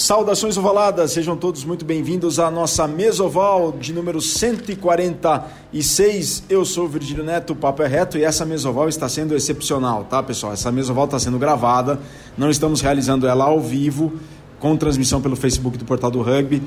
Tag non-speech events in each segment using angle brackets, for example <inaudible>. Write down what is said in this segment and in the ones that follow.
Saudações ovaladas, sejam todos muito bem-vindos à nossa mesoval de número 146. Eu sou o Virgílio Neto, o papo é reto e essa mesoval está sendo excepcional, tá pessoal? Essa mesoval está sendo gravada, não estamos realizando ela ao vivo, com transmissão pelo Facebook do Portal do Rugby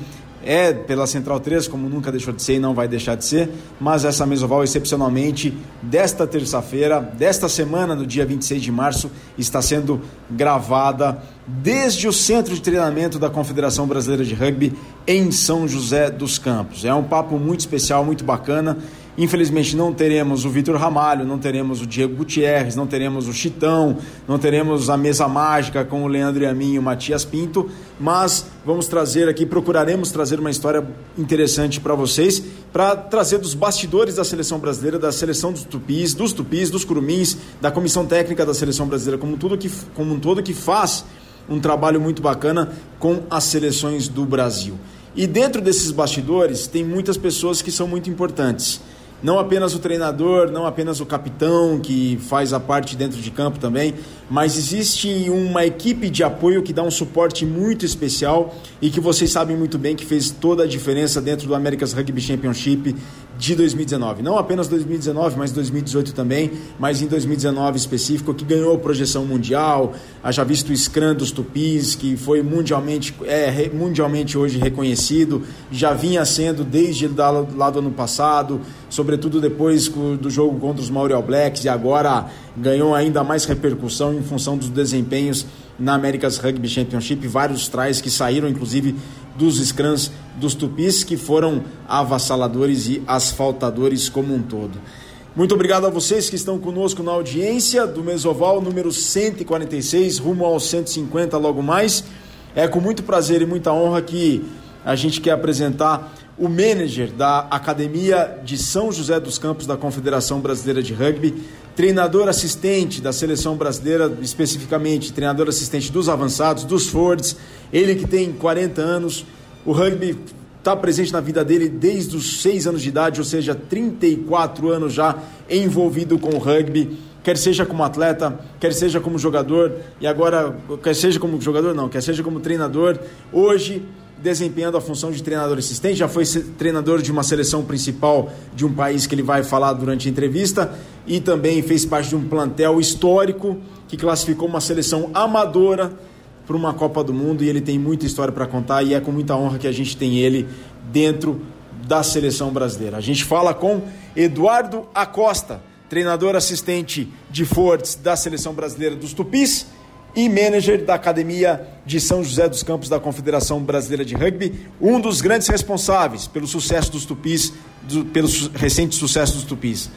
é pela Central 3, como nunca deixou de ser e não vai deixar de ser, mas essa mesoval, excepcionalmente, desta terça-feira, desta semana, no dia 26 de março, está sendo gravada desde o centro de treinamento da Confederação Brasileira de Rugby em São José dos Campos. É um papo muito especial, muito bacana Infelizmente não teremos o Vitor Ramalho, não teremos o Diego Gutierrez, não teremos o Chitão, não teremos a mesa mágica com o Leandro Yamin e o Matias Pinto, mas vamos trazer aqui, procuraremos trazer uma história interessante para vocês, para trazer dos bastidores da seleção brasileira, da seleção dos tupis, dos tupis, dos curumins, da comissão técnica da seleção brasileira como, tudo que, como um todo que faz um trabalho muito bacana com as seleções do Brasil. E dentro desses bastidores tem muitas pessoas que são muito importantes não apenas o treinador, não apenas o capitão que faz a parte dentro de campo também, mas existe uma equipe de apoio que dá um suporte muito especial e que vocês sabem muito bem que fez toda a diferença dentro do America's Rugby Championship de 2019. Não apenas 2019, mas 2018 também, mas em 2019 específico, que ganhou projeção mundial, haja visto o Scrum dos Tupis, que foi mundialmente, é, mundialmente hoje reconhecido, já vinha sendo desde lá do ano passado, sobretudo depois do jogo contra os Maori All Blacks, e agora ganhou ainda mais repercussão em função dos desempenhos na America's Rugby Championship, vários tries que saíram inclusive dos scrums dos tupis, que foram avassaladores e asfaltadores como um todo. Muito obrigado a vocês que estão conosco na audiência do Mesoval número 146, rumo aos 150 logo mais. É com muito prazer e muita honra que a gente quer apresentar o manager da Academia de São José dos Campos da Confederação Brasileira de Rugby, treinador assistente da seleção brasileira, especificamente treinador assistente dos avançados, dos Fords, ele que tem 40 anos, o rugby está presente na vida dele desde os 6 anos de idade, ou seja, 34 anos já envolvido com o rugby, quer seja como atleta, quer seja como jogador, e agora, quer seja como jogador não, quer seja como treinador, hoje desempenhando a função de treinador assistente, já foi treinador de uma seleção principal de um país que ele vai falar durante a entrevista e também fez parte de um plantel histórico que classificou uma seleção amadora para uma Copa do Mundo e ele tem muita história para contar e é com muita honra que a gente tem ele dentro da seleção brasileira. A gente fala com Eduardo Acosta, treinador assistente de Fortes da seleção brasileira dos Tupis e manager da Academia de São José dos Campos da Confederação Brasileira de Rugby, um dos grandes responsáveis pelo sucesso dos Tupis, do, pelo su recente sucesso dos Tupis.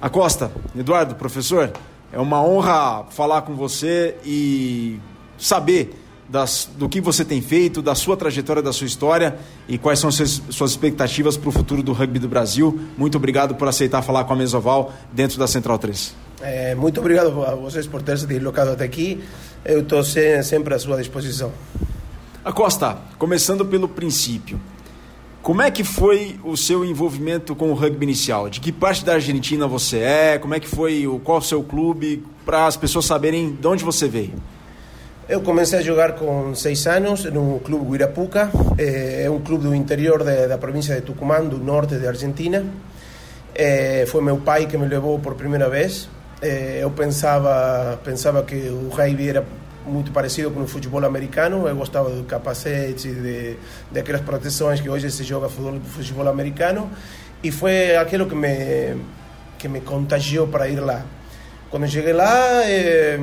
Acosta, Eduardo, professor, é uma honra falar com você e saber das, do que você tem feito, da sua trajetória, da sua história e quais são suas, suas expectativas para o futuro do rugby do Brasil. Muito obrigado por aceitar falar com a Mesoval dentro da Central 3. É, muito obrigado a vocês por terem se deslocado até aqui eu estou sempre à sua disposição. Acosta, começando pelo princípio, como é que foi o seu envolvimento com o rugby inicial? De que parte da Argentina você é? Como é que foi? Qual o seu clube? Para as pessoas saberem de onde você veio. Eu comecei a jogar com seis anos no clube Guirapuca, é um clube do interior de, da província de Tucumán, do norte da Argentina. É, foi meu pai que me levou por primeira vez eh, eu pensava, pensava que o rugby era muito parecido com o futebol americano. Eu gostava do capacete, de, de aquelas proteções que hoje se joga futebol, futebol americano. E foi aquilo que me, que me contagiou para ir lá. Quando cheguei lá, eh,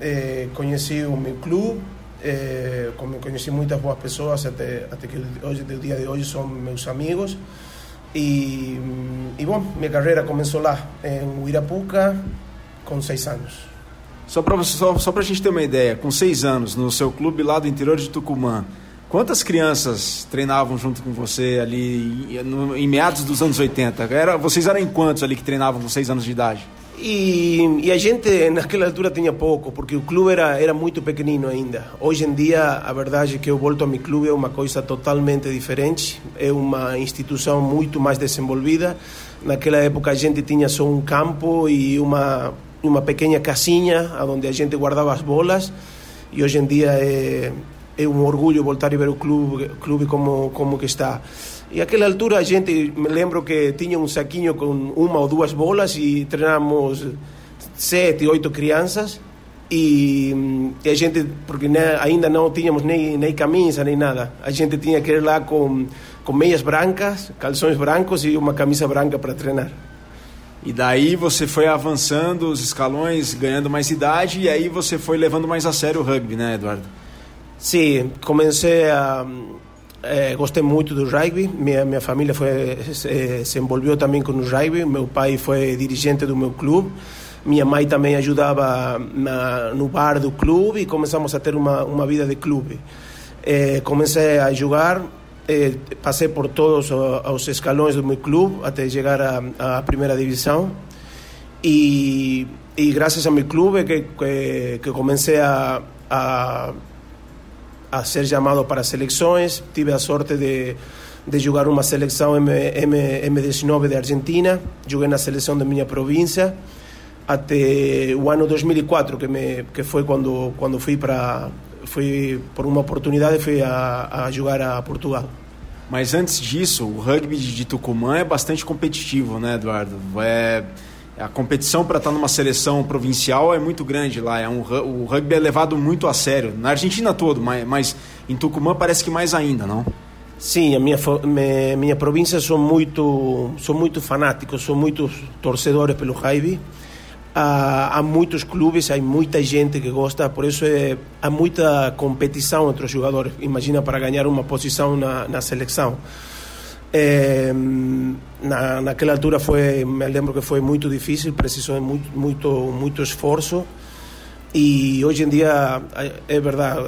eh, conheci o meu clube, eh, conheci muitas boas pessoas, até, até que hoje, o dia de hoje são meus amigos. E, e bom, minha carreira começou lá, em Uirapuca, com seis anos. Só para só, só a gente ter uma ideia, com seis anos, no seu clube lá do interior de Tucumã, quantas crianças treinavam junto com você ali em, em meados dos anos 80? Era, vocês eram em quantos ali que treinavam com seis anos de idade? E, e, a gente naquela altura tinha pouco, porque o clube era, era muito pequenino ainda. Hoje em dia, a verdade é que eu volto ao meu clube é uma coisa totalmente diferente, é uma instituição muito mais desenvolvida. Naquela época a gente tinha só um campo e uma uma pequena casinha onde a gente guardava as bolas e hoje em dia é, é um orgulho voltar e ver o clube, clube como, como que está. E aquela altura a gente, me lembro que tinha um saquinho com uma ou duas bolas e treinamos sete, oito crianças e, e a gente, porque né, ainda não tínhamos nem, nem camisa nem nada, a gente tinha que ir lá com, com meias brancas, calções brancos e uma camisa branca para treinar. E daí você foi avançando os escalões, ganhando mais idade e aí você foi levando mais a sério o rugby, né, Eduardo? Sim, comecei a é, gostei muito do rugby. Minha minha família foi se, se envolveu também com o rugby. Meu pai foi dirigente do meu clube. Minha mãe também ajudava na, no bar do clube e começamos a ter uma uma vida de clube. É, comecei a jogar eh, passei por todos os escalões do meu clube até chegar à, primeira divisão. E, e graças ao meu clube que, que, que comecei a, a, a ser chamado para seleções tive a sorte de, de jogar uma seleção M, M, M19 de Argentina. Joguei na seleção da minha província até o ano 2004 que me que foi quando quando fui para fui por uma oportunidade fui a, a jogar a Portugal. Mas antes disso, o rugby de Tucumã é bastante competitivo, né, Eduardo? É, a competição para estar numa seleção provincial é muito grande lá. É um, o rugby é levado muito a sério. Na Argentina todo, mas, mas em Tucumã parece que mais ainda, não? Sim, a minha, minha, província são muito, são muito fanáticos, são muitos torcedores pelo rugby há, muitos clubes, há muita gente que gosta, por isso é, há muita competição entre os jogadores. Imagina para ganhar uma posição na, na seleção. É, na, naquela altura foi, me lembro que foi muito difícil, precisou de muito, muito, muito esforço. E hoje em dia, é verdade,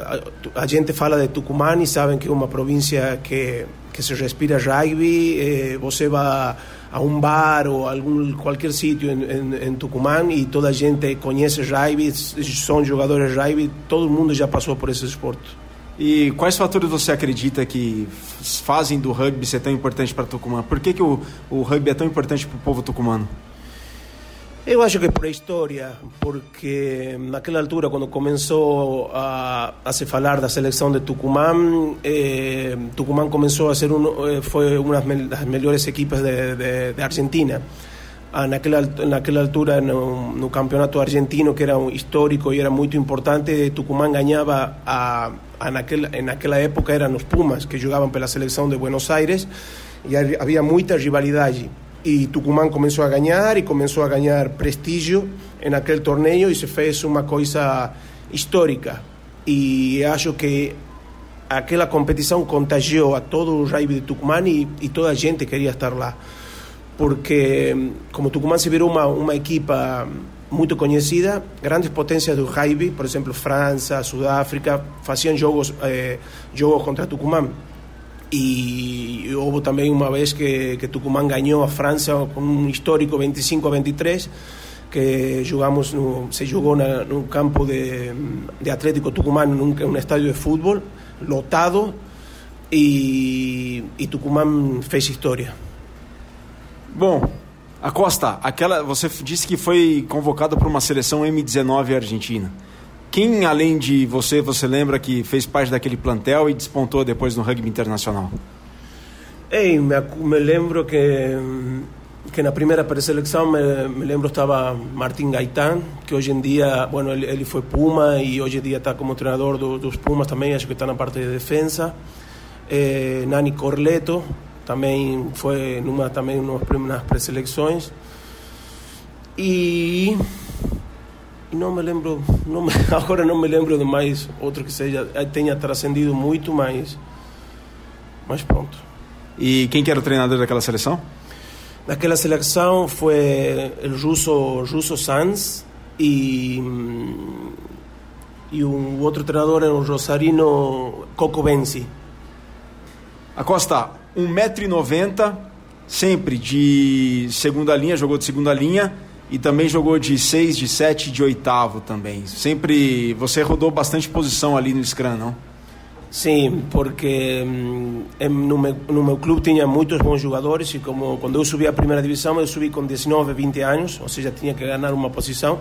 a, a gente fala de Tucumã e sabem que é uma província que, que se respira rugby, eh, você vai a un bar o algún cualquier sitio en, en, en, Tucumán y toda a gente conhece rugby, são jogadores rugby, todo mundo já passou por esse esporte. E quais fatores você acredita que fazem do rugby ser tão importante para Tucumã? Por que, que o, o rugby é tão importante para o povo tucumano? Eu acho que por a história, porque naquela altura, quando começou a, a se falar da seleção de Tucumã, eh, Tucumã começou a ser um, eh, foi uma das melhores equipes de, de, de Argentina. Ah, naquela, naquela altura, no, no, campeonato argentino, que era um histórico e era muito importante, Tucumã ganhava, a, a naquela, naquela época eram os Pumas, que jogavam pela seleção de Buenos Aires, e havia muita rivalidade e Tucumán começou a ganhar e começou a ganhar prestígio em aquele torneio e se fez uma coisa histórica. E acho que aquela competição contagiou a todo o rugby de Tucumán e, e, toda a gente queria estar lá. Porque como Tucumán se virou uma, uma equipa muito conhecida, grandes potências do rugby, por exemplo França, Sudáfrica, faziam jogos, eh, jogos contra Tucumán y hubo también una vez que, que Tucumán ganó a Francia con un histórico 25 a 23 que jugamos no, se jugó en un campo de, de Atlético Tucumán en un, un, estadio de fútbol lotado e, e Tucumán fez história. Bom, Acosta, aquela você disse que foi convocado para uma seleção M19 argentina. Quem, além de você, você lembra que fez parte daquele plantel e despontou depois no rugby internacional? Ei, me, me lembro que que na primeira pré-seleção me, me, lembro estava Martin Gaitán, que hoje em dia, bueno, ele, ele foi Puma e hoje em dia está como treinador do, dos Pumas também, acho que está na parte de defesa. Eh, Nani Corleto também foi numa também nas pré-seleções. E não me lembro, não me, <laughs> agora não me lembro de mais outro que seja eh, tenha transcendido muito, mas mas pronto. E quem que era o treinador daquela seleção? Naquela seleção foi o russo russo Sanz e e um outro treinador era o rosarino Coco Benzi. Acosta, 1,90m, sempre de segunda linha, jogou de segunda linha e também jogou de 6, de 7, de oitavo também. Sempre você rodou bastante posição ali no Scrum, não? Sim, porque hum, no, meu, no meu clube tinha muitos bons jogadores e como quando eu subi à primeira divisão, eu subi com 19, 20 anos, ou seja, tinha que ganhar uma posição.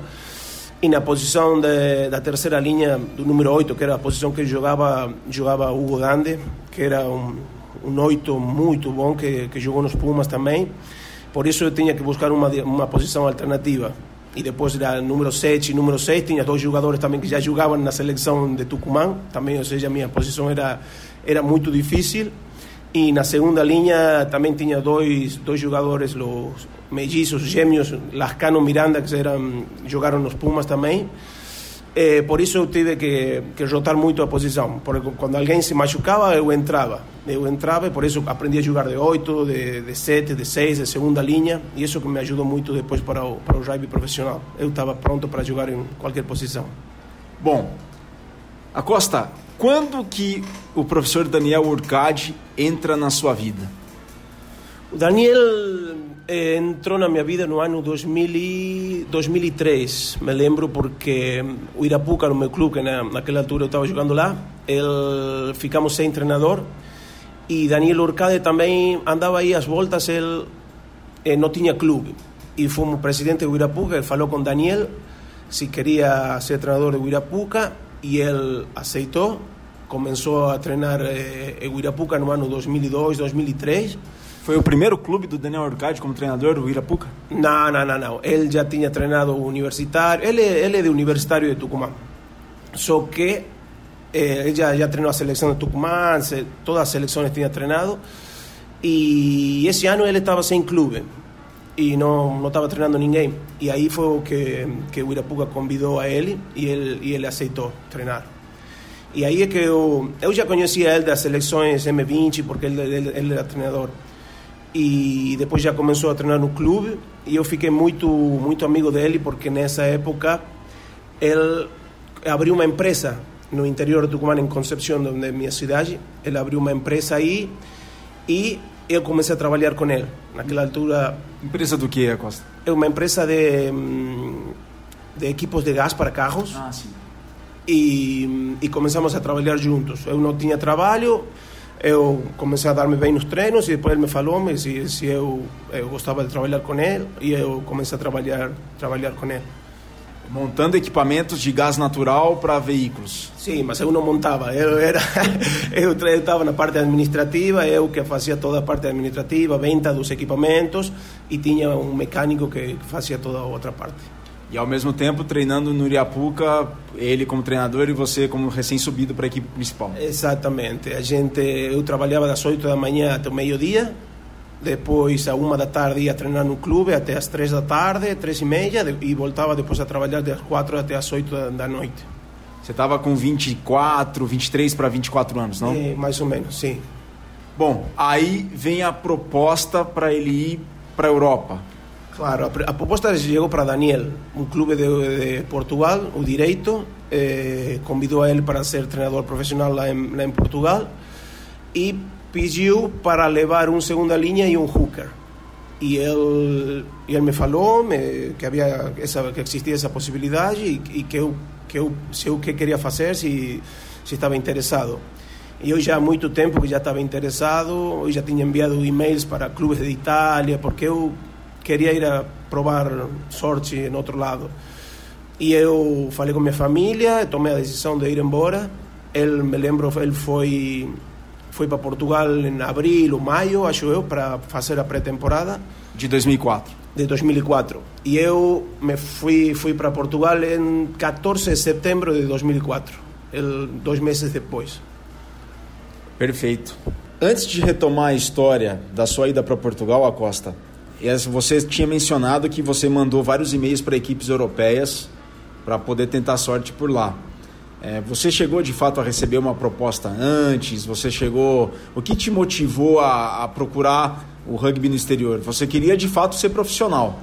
E na posição de, da terceira linha, do número 8, que era a posição que jogava, jogava Hugo Dande, que era um, um 8 muito bom, que, que jogou nos Pumas também. Por isso eu tinha que buscar uma, uma posição alternativa. E depois era número 7 e número 6, tinha dois jogadores também que já jogavam na seleção de Tucumã, também, ou seja, a minha posição era, era muito difícil. E na segunda linha também tinha dois, dois jogadores, os mellizos, gêmeos, Lascano Miranda, que eram, jogaram nos Pumas também. Eh, por isso eu tive que, que rotar muito a posição, porque quando alguém se machucava, eu entrava. Eu entrava e por isso aprendi a jogar de 8, de, de 7, de 6, de segunda linha, e isso que me ajudou muito depois para o, para o rugby profissional. Eu estava pronto para jogar em qualquer posição. Bom, Acosta, quando que o professor Daniel Urcade entra na sua vida? O Daniel entrou na minha vida no ano 2000 e 2003, me lembro porque o Irapuca, no meu clube, que na, naquela altura eu estava jogando lá, ele, ficamos sem treinador e Daniel Urcade também andava aí às voltas, ele eh, não tinha clube. E fomos presidente do Irapuca, ele falou com Daniel se queria ser treinador do Irapuca e ele aceitou. Começou a treinar eh, o Irapuca no ano 2002, 2003 foi o primeiro clube do Daniel Urcade como treinador do Irapuca? Não, não, não, não. Ele já tinha treinado universitário. Ele, ele é de Universitário de Tucumã. Só que eh, ele já, já treinou a seleção de Tucumã, se, todas as seleções tinha treinado. E esse ano ele estava sem clube e não não estava treinando ninguém. E aí foi que que o Irapuca convidou a ele e ele e ele aceitou treinar. E aí é que eu eu já conhecia ele das seleções M20 porque ele, ele, ele era treinador e depois já começou a treinar no clube. E eu fiquei muito muito amigo dele porque nessa época ele abriu uma empresa no interior do Tucumã em Concepción onde é minha cidade. Ele abriu uma empresa aí e eu comecei a trabalhar com ele. Naquela altura empresa do que Costa é uma empresa de de equipos de gás para carros. Ah, sim. e, e começamos a trabalhar juntos. Eu não tinha trabalho eu comecei a dar-me bem nos treinos e depois ele me falou -me se, se eu, eu gostava de trabalhar com ele e eu comecei a trabalhar, trabalhar com ele. Montando equipamentos de gás natural para veículos. Sim, mas eu não montava. Eu era, <laughs> eu estava na parte administrativa, eu que fazia toda a parte administrativa, venda dos equipamentos e tinha um mecânico que fazia toda a outra parte. E ao mesmo tempo treinando no Iriapuca, ele como treinador e você como recém-subido para a equipe principal. Exatamente. A gente, eu trabalhava das 8 da manhã até o meio-dia, depois a uma da tarde ia treinar no clube até as 3 da tarde, 3 e meia, e voltava depois a trabalhar das 4 até as 8 da noite. Você estava com 24, 23 para 24 anos, não? É, mais ou menos, sim. Bom, aí vem a proposta para ele ir para a Europa. Claro, a, proposta chegou para Daniel, um clube de, de Portugal, o Direito, eh, convidou a ele para ser treinador profissional lá em, lá Portugal e pediu para levar um segunda linha e um hooker. E ele, ele me falou me, que havia que existia essa possibilidade e, e que eu que eu se eu que queria fazer se se estava interessado. E eu já há muito tempo que já estava interessado, eu já tinha enviado e-mails para clubes de Itália, porque eu queria ir a provar sorte em outro lado. E eu falei com minha família, tomei a decisão de ir embora. Ele, me lembro, ele foi foi para Portugal em abril ou maio, acho eu, para fazer a pré-temporada. De 2004? De 2004. E eu me fui, fui para Portugal em 14 de setembro de 2004, el, dois meses depois. Perfeito. Antes de retomar a história da sua ida para Portugal, Acosta, você tinha mencionado que você mandou vários e-mails para equipes europeias para poder tentar sorte por lá. É, você chegou de fato a receber uma proposta antes? Você chegou. O que te motivou a, a procurar o rugby no exterior? Você queria de fato ser profissional?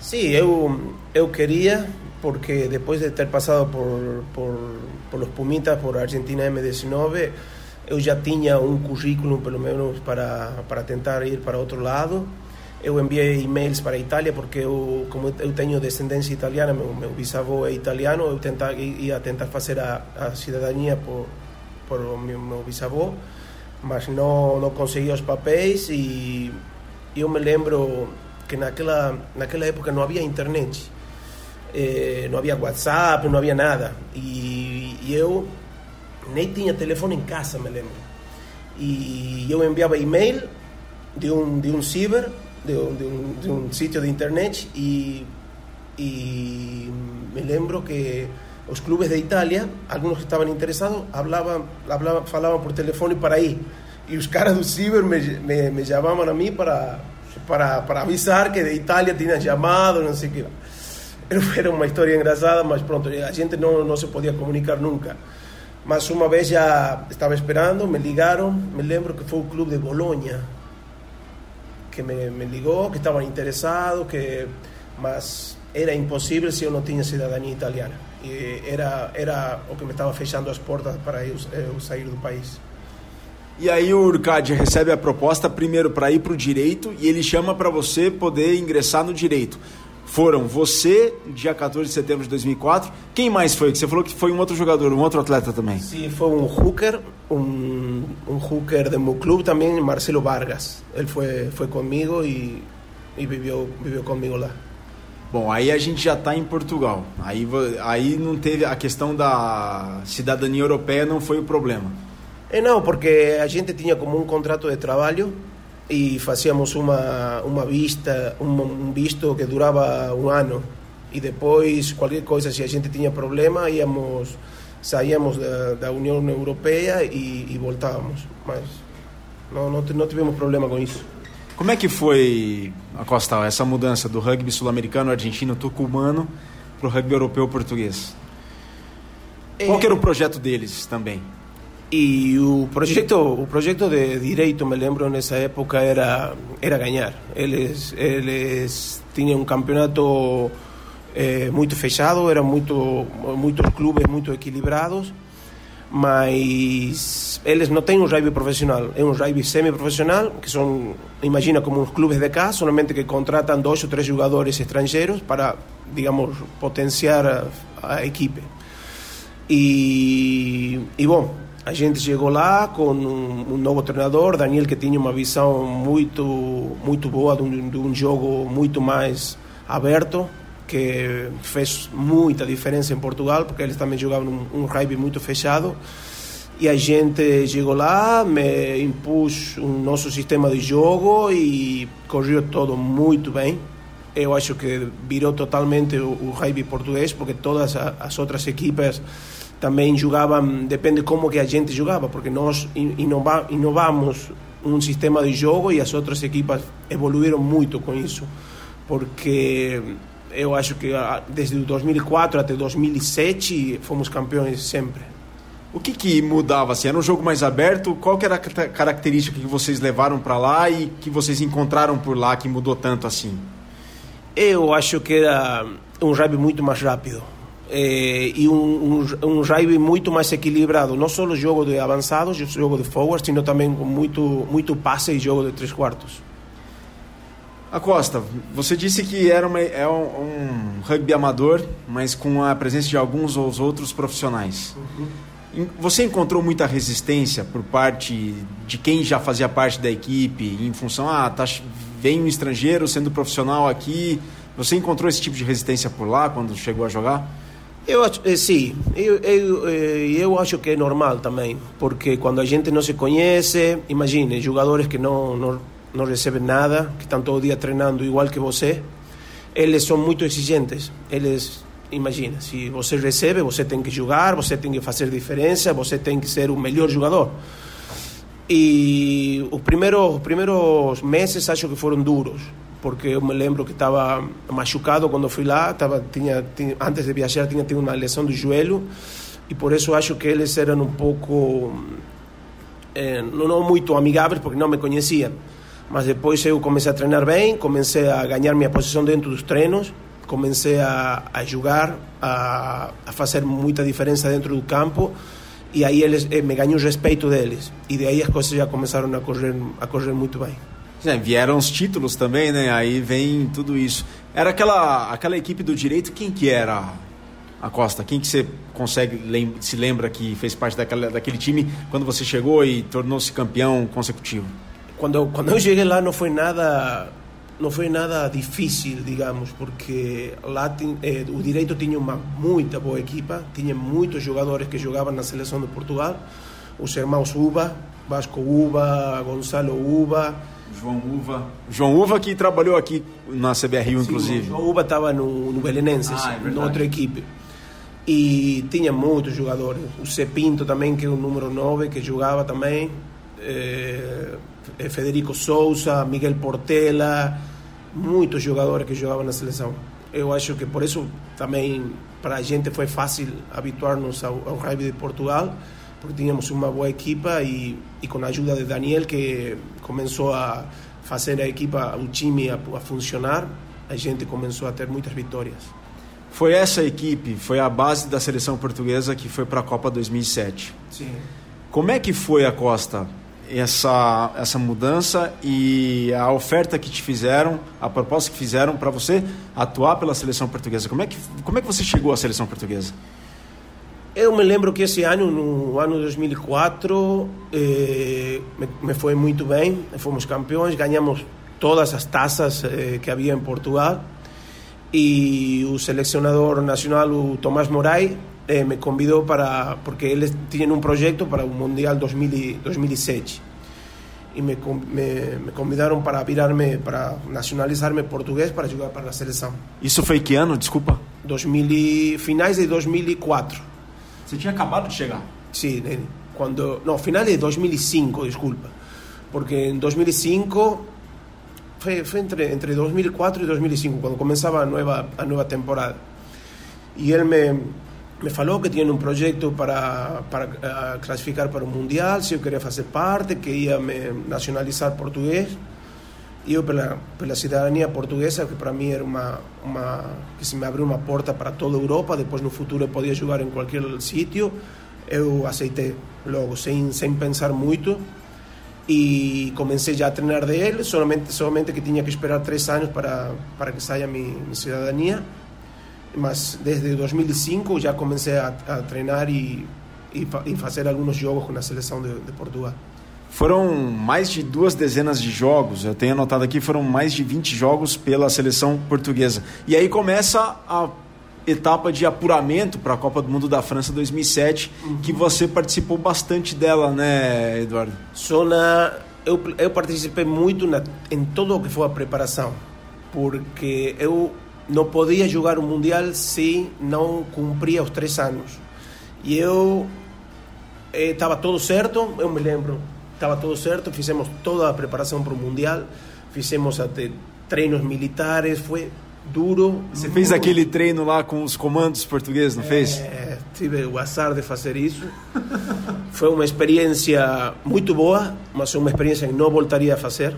Sim, eu, eu queria, porque depois de ter passado por, por, por los Pumitas, por Argentina M19, eu já tinha um currículo, pelo menos, para, para tentar ir para outro lado eu enviei e-mails para a Itália porque eu, como eu tenho descendência italiana, meu, meu bisavô é italiano, eu tentar, ia tentar fazer a, a cidadania por, por meu, meu bisavô, mas não, não consegui os papéis e eu me lembro que naquela, naquela época não havia internet. É, não havia WhatsApp, não havia nada. E, e eu nem tinha telefone em casa, me lembro. E eu enviava e-mail de um, de um ciber, de um, de um, de um sítio de internet, e, e me lembro que os clubes de Itália, alguns que estavam interessados, hablavam, hablavam, falavam por telefone para ir. E os caras do ciber me, me, me chamavam a mim para, para, para avisar que de Itália tinha chamado, não sei o que. <laughs> Era uma história engraçada, mas pronto, a gente não, não se podia comunicar nunca. Mas uma vez já estava esperando, me ligaram, me lembro que foi o clube de Bolonha que me, me ligou, que estavam interessados, que mas era impossível se eu não tinha cidadania italiana. E era era o que me estava fechando as portas para eu, eu sair do país. E aí o Urcad recebe a proposta primeiro para ir para o direito e ele chama para você poder ingressar no direito foram você, dia 14 de setembro de 2004. Quem mais foi? Que você falou que foi um outro jogador, um outro atleta também. Sim, foi um hooker, um, um hooker do meu clube também, Marcelo Vargas. Ele foi, foi comigo e, e viveu, viveu comigo lá. Bom, aí a gente já está em Portugal. Aí, aí não teve a questão da cidadania europeia, não foi o problema. É, não, porque a gente tinha como um contrato de trabalho e fazíamos uma uma vista um, visto que durava um ano e depois qualquer coisa se a gente tinha problema íamos saíamos da, da União Europeia e, e voltávamos mas não, não não tivemos problema com isso como é que foi Acosta essa mudança do rugby sul-americano argentino tucumano para o rugby europeu português? Qual que era o projeto deles também E o projeto, o projeto de direito, me lembro, nessa época era, era ganhar. Eles, eles tinham um campeonato eh, fechado, eram muito, muitos clubes muito equilibrados, mas eles não têm um rugby profissional, é um rugby semi-profissional, que são, imagina, como os clubes de cá, somente que contratam dois ou três jogadores estrangeiros para, digamos, potenciar a, a equipe. E, e bom, a gente chegou lá com um, um, novo treinador, Daniel, que tinha uma visão muito, muito boa de um, de um jogo muito mais aberto, que fez muita diferença em Portugal, porque eles também jogavam um, um rugby muito fechado. E a gente chegou lá, me impus um nosso sistema de jogo e correu todo muito bem. Eu acho que virou totalmente o, o rugby português, porque todas as outras equipes também jogavam, depende como que a gente jogava, porque nós inova, inovamos um sistema de jogo e as outras equipas evoluíram muito com isso, porque eu acho que desde 2004 até 2007 fomos campeões sempre. O que, que mudava? Assim, era um jogo mais aberto? Qual que era a característica que vocês levaram para lá e que vocês encontraram por lá que mudou tanto assim? Eu acho que era um rugby muito mais rápido eh, e um, um, um rugby muito mais equilibrado, não só jogo de avançados, jogo de forward, sino também com muito, muito passe e jogo de três quartos. Acosta, você disse que era uma, é um, um, rugby amador, mas com a presença de alguns ou outros profissionais. Uhum. Você encontrou muita resistência por parte de quem já fazia parte da equipe, em função, ah, tá, vem um estrangeiro sendo profissional aqui. Você encontrou esse tipo de resistência por lá quando chegou a jogar? Eu acho, eh, sim, eu, eu, eh, eu acho que é normal também, porque quando a gente não se conhece, imagine, jogadores que não, não, não recebem nada, que estão todo dia treinando igual que você, eles são muito exigentes. Eles, imagina, se você recebe, você tem que jogar, você tem que fazer diferença, você tem que ser o melhor jogador. E os primeiros, os primeiros meses acho que foram duros, porque eu me lembro que estava machucado quando fui lá, tava, tinha, tinha, antes de viajar tinha tido uma lesão do joelho e por isso acho que eles eram um pouco eh, não, não muito amigáveis porque não me conheciam. Mas depois eu comecei a treinar bem comecei a ganhar minha posição dentro dos treinos comecei a, a jogar a, a fazer muita diferença dentro do campo e aí eles eh, me ganhei o respeito deles. E daí as coisas já começaram a correr a correr muito bem é, vieram os títulos também, né? Aí vem tudo isso. Era aquela, aquela equipe do direito, quem que era a Costa? Quem que você consegue se lembra que fez parte daquela, daquele time quando você chegou e tornou-se campeão consecutivo? Quando quando eu cheguei lá não foi nada não foi nada difícil, digamos, porque lá eh, o direito tinha uma muita boa equipa, tinha muitos jogadores que jogavam na seleção de Portugal, os irmãos Uba, Vasco Uba, Gonçalo Uba, João Uva. João Uva que trabalhou aqui na CBRU, inclusive. João Uva estava no, no Belenenses, ah, é na outra equipe. E tinha muitos jogadores. O Cepinto também, que é o número 9, que jogava também. Eh, Federico Souza, Miguel Portela, muitos jogadores que jogavam na seleção. Eu acho que por isso também para a gente foi fácil habituar-nos ao, ao rugby de Portugal, porque tínhamos uma boa equipa e, e com a ajuda de Daniel, que começou a fazer a equipa, o time a, a funcionar, a gente começou a ter muitas vitórias. Foi essa equipe, foi a base da seleção portuguesa que foi para a Copa 2007. Sim. Como é que foi a Costa essa, essa mudança e a oferta que te fizeram, a proposta que fizeram para você atuar pela seleção portuguesa. Como é, que, como é que você chegou à seleção portuguesa? Eu me lembro que esse ano, no ano 2004, eh, me, me, foi muito bem, fomos campeões, ganhamos todas as taças eh, que havia em Portugal e o selecionador nacional, o Tomás Moraes, eh, me convidó para, porque él tiene un proyecto para un Mundial 2000, 2007 y me, me, me, convidaron para virarme, para nacionalizarme portugués para jugar para la selección. ¿Isso foi que ano, desculpa? 2000 finais de 2004. Você tinha acabado de chegar? Sí, cuando, no, finales de 2005, disculpa. Porque en 2005 fue, entre, entre 2004 y 2005, cuando comenzaba a nueva, a nueva temporada. Y él me, me falou que tinha um projeto para, para uh, classificar para o Mundial, se eu queria fazer parte, que ia me nacionalizar português. Eu, pela, pela cidadania portuguesa, que para mim era uma, uma. que se me abriu uma porta para toda a Europa, depois no futuro eu podia jogar em qualquer sítio, eu aceitei logo, sem, sem pensar muito. E comecei já a treinar dele, somente, somente que tinha que esperar três anos para, para que saia minha, minha cidadania mas desde 2005 já comecei a, a treinar e, e, e, fazer alguns jogos com a seleção de, de, Portugal. Foram mais de duas dezenas de jogos, eu tenho anotado aqui, foram mais de 20 jogos pela seleção portuguesa. E aí começa a etapa de apuramento para a Copa do Mundo da França 2007, uhum. que você participou bastante dela, né, Eduardo? Só eu, eu participei muito na, em todo o que foi a preparação, porque eu não podia jogar o Mundial se não cumpria os três anos. E eu estava eh, tudo certo, eu me lembro, estava tudo certo, fizemos toda a preparação para o Mundial, fizemos até treinos militares, foi duro. Você fez aquele treino lá com os comandos portugueses, não fez? É, tive o azar de fazer isso. foi uma experiência muito boa, mas uma experiência que não voltaria a fazer,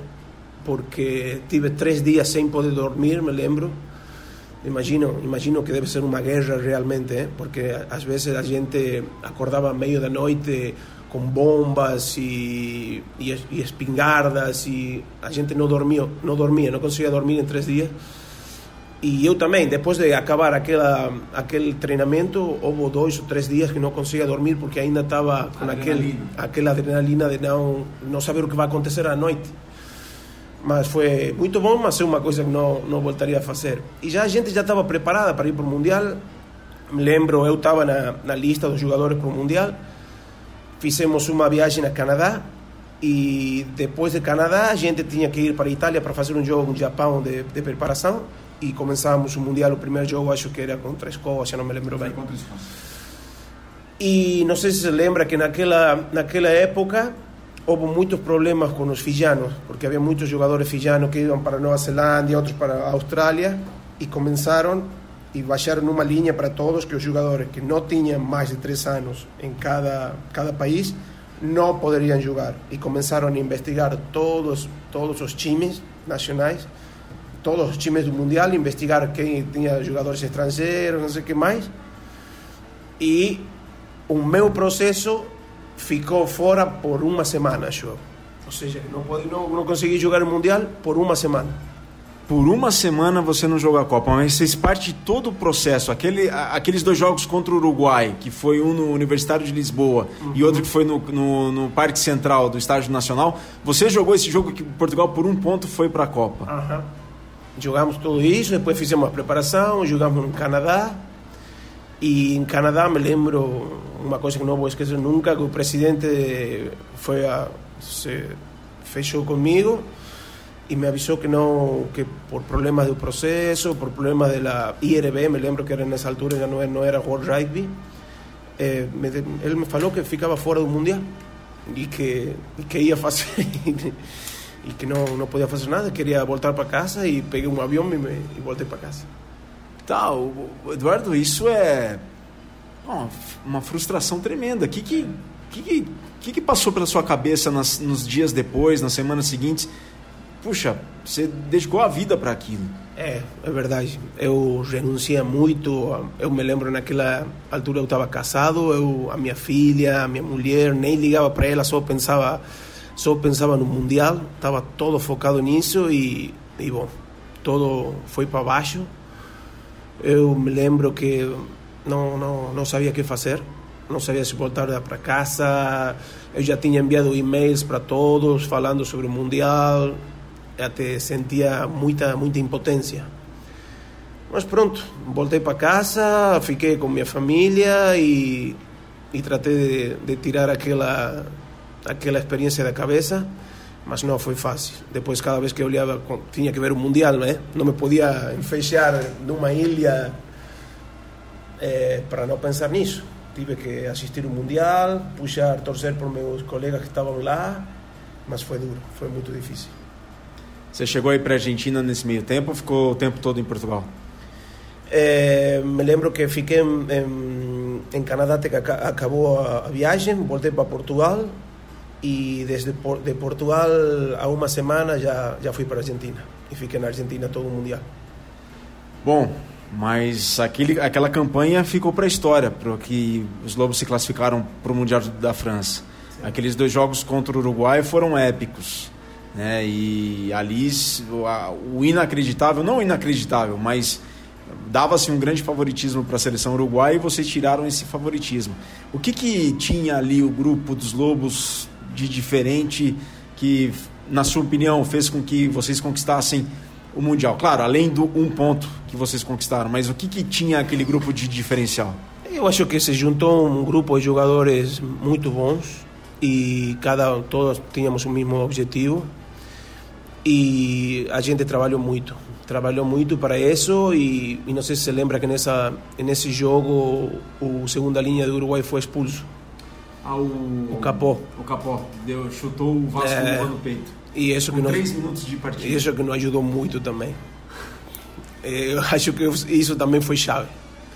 porque tive três dias sem poder dormir, me lembro Imagino, imagino que debe ser uma guerra realmente, ¿eh? porque às vezes a gente acordava meio da noite com bombas e, e, e, espingardas e a gente não dormia, não dormia, não conseguia dormir em três dias. E eu também, depois de acabar aquela, aquele treinamento, houve dois ou três dias que não conseguia dormir porque ainda estava com aquele, aquela adrenalina de não, não saber o que vai acontecer à noite mas foi muito bom, mas é uma coisa que não, não voltaria a fazer. E já a gente já estava preparada para ir para o Mundial. Me lembro, eu estava na, na lista dos jogadores para o Mundial. Fizemos uma viagem a Canadá e depois de Canadá a gente tinha que ir para a Itália para fazer um jogo no Japão de, de preparação e começávamos o Mundial, o primeiro jogo acho que era contra a Escócia, não me lembro bem. E não sei se se lembra que naquela, naquela época houve muitos problemas com os fijanos, porque havia muitos jogadores fijanos que iam para Nova Zelândia, outros para a Austrália, e começaram e baixaram uma linha para todos que os jogadores que não tinham mais de três anos em cada, cada país não poderiam jogar. E começaram a investigar todos, todos os times nacionais, todos os times do Mundial, investigar quem tinha jogadores estrangeiros, não sei o que mais. E o meu processo ficou fora por uma semana, acho. Ou seja, não, não, não consegui jogar o Mundial por uma semana. Por uma semana você não jogou a Copa, mas fez parte de todo o processo. Aquele, aqueles dois jogos contra o Uruguai, que foi um no Universitário de Lisboa uhum. e outro que foi no, no, no, Parque Central do Estádio Nacional, você jogou esse jogo que Portugal por um ponto foi para a Copa. Uhum. jogamos tudo isso, depois fizemos a preparação, jogamos no Canadá. E em Canadá me lembro uma coisa que não vou esquecer nunca, que o presidente foi a, se fechou comigo y me avisó que no, que por problemas del proceso, por problemas de la IRB, me lembro que era en esa altura, ya no, no era World Rugby, eh, me, él me falou que ficaba fora do Mundial e que, e que ia fazer e que não, não podia fazer nada, queria voltar para casa e peguei um avião e, me, e voltei para casa. Tá, Eduardo, isso é uma frustração tremenda. O que que, que, que, que passou pela sua cabeça nas, nos dias depois, nas semanas seguintes? Puxa, você dedicou a vida para aquilo. É, é verdade. Eu renunciei muito. Eu me lembro naquela altura eu estava casado, eu a minha filha, a minha mulher, nem ligava para ela, só pensava, só pensava no mundial. Estava todo focado nisso e, e bom, todo foi para baixo. Eu me lembro que não não não sabia o que fazer. Não sabia se voltar para casa. Eu já tinha enviado e-mails para todos falando sobre o mundial até sentia muita, muita impotência. Mas pronto, voltei para casa, fiquei com minha família e, e tratei de, de tirar aquela, aquela experiência da cabeça, mas não foi fácil. Depois, cada vez que eu olhava, tinha que ver o Mundial, não é? Não me podia fechar numa ilha é, para não pensar nisso. Tive que assistir o Mundial, puxar, torcer por meus colegas que estavam lá, mas foi duro, foi muito difícil. Você chegou aí para a Argentina nesse meio tempo ou ficou o tempo todo em Portugal? É, me lembro que fiquei em, em, Canadá até que acabou a, viagem, voltei para Portugal e desde de Portugal a uma semana já já fui para a Argentina e fiquei na Argentina todo o mundial. Bom, mas aquele, aquela campanha ficou para a história, porque os Lobos se classificaram para o Mundial da França. Sim. Aqueles dois jogos contra o Uruguai foram épicos. Né? E ali o inacreditável, não inacreditável, mas dava-se um grande favoritismo para a seleção uruguaia e vocês tiraram esse favoritismo. O que, que tinha ali o grupo dos Lobos de diferente que, na sua opinião, fez com que vocês conquistassem o Mundial? Claro, além do um ponto que vocês conquistaram, mas o que, que tinha aquele grupo de diferencial? Eu acho que se juntou um grupo de jogadores muito bons e cada todos tínhamos o mesmo objetivo e a gente trabalhou muito trabalhou muito para isso e, e não sei se você lembra que nessa nesse jogo o segunda linha do Uruguai foi expulso. Ah, o, Capó. O Capó deu, chutou o Vasco é, no peito. E isso Com que não, três minutos de partida. Isso que não ajudou muito também. Eu <laughs> acho que isso também foi chave.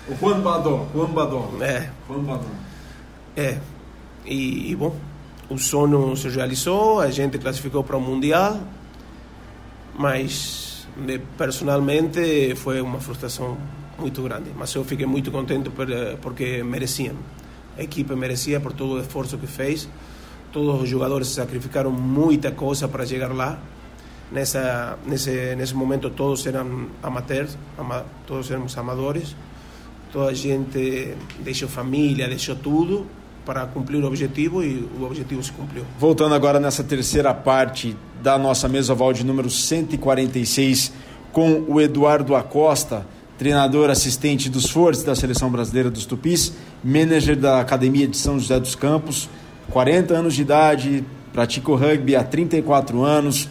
O Juan Badó Juan Badó. É. Juan Badó. É. E, e bom o sonho se realizou a gente classificou para o mundial mas personalmente foi uma frustração muito grande. Mas eu fiquei muito contente eh, porque mereciam. A equipe merecia por todo o esforço que fez. Todos os jogadores sacrificaram muita coisa para chegar lá. Nessa, nesse, nesse momento todos eram amateurs, ama, todos éramos amadores. Toda a gente deixou família, deixou tudo para cumprir o objetivo e o objetivo se cumpriu. Voltando agora nessa terceira parte da nossa mesa oval de número 146 com o Eduardo Acosta, treinador assistente dos Fortes da Seleção Brasileira dos Tupis, manager da Academia de São José dos Campos, 40 anos de idade, pratica o rugby há 34 anos,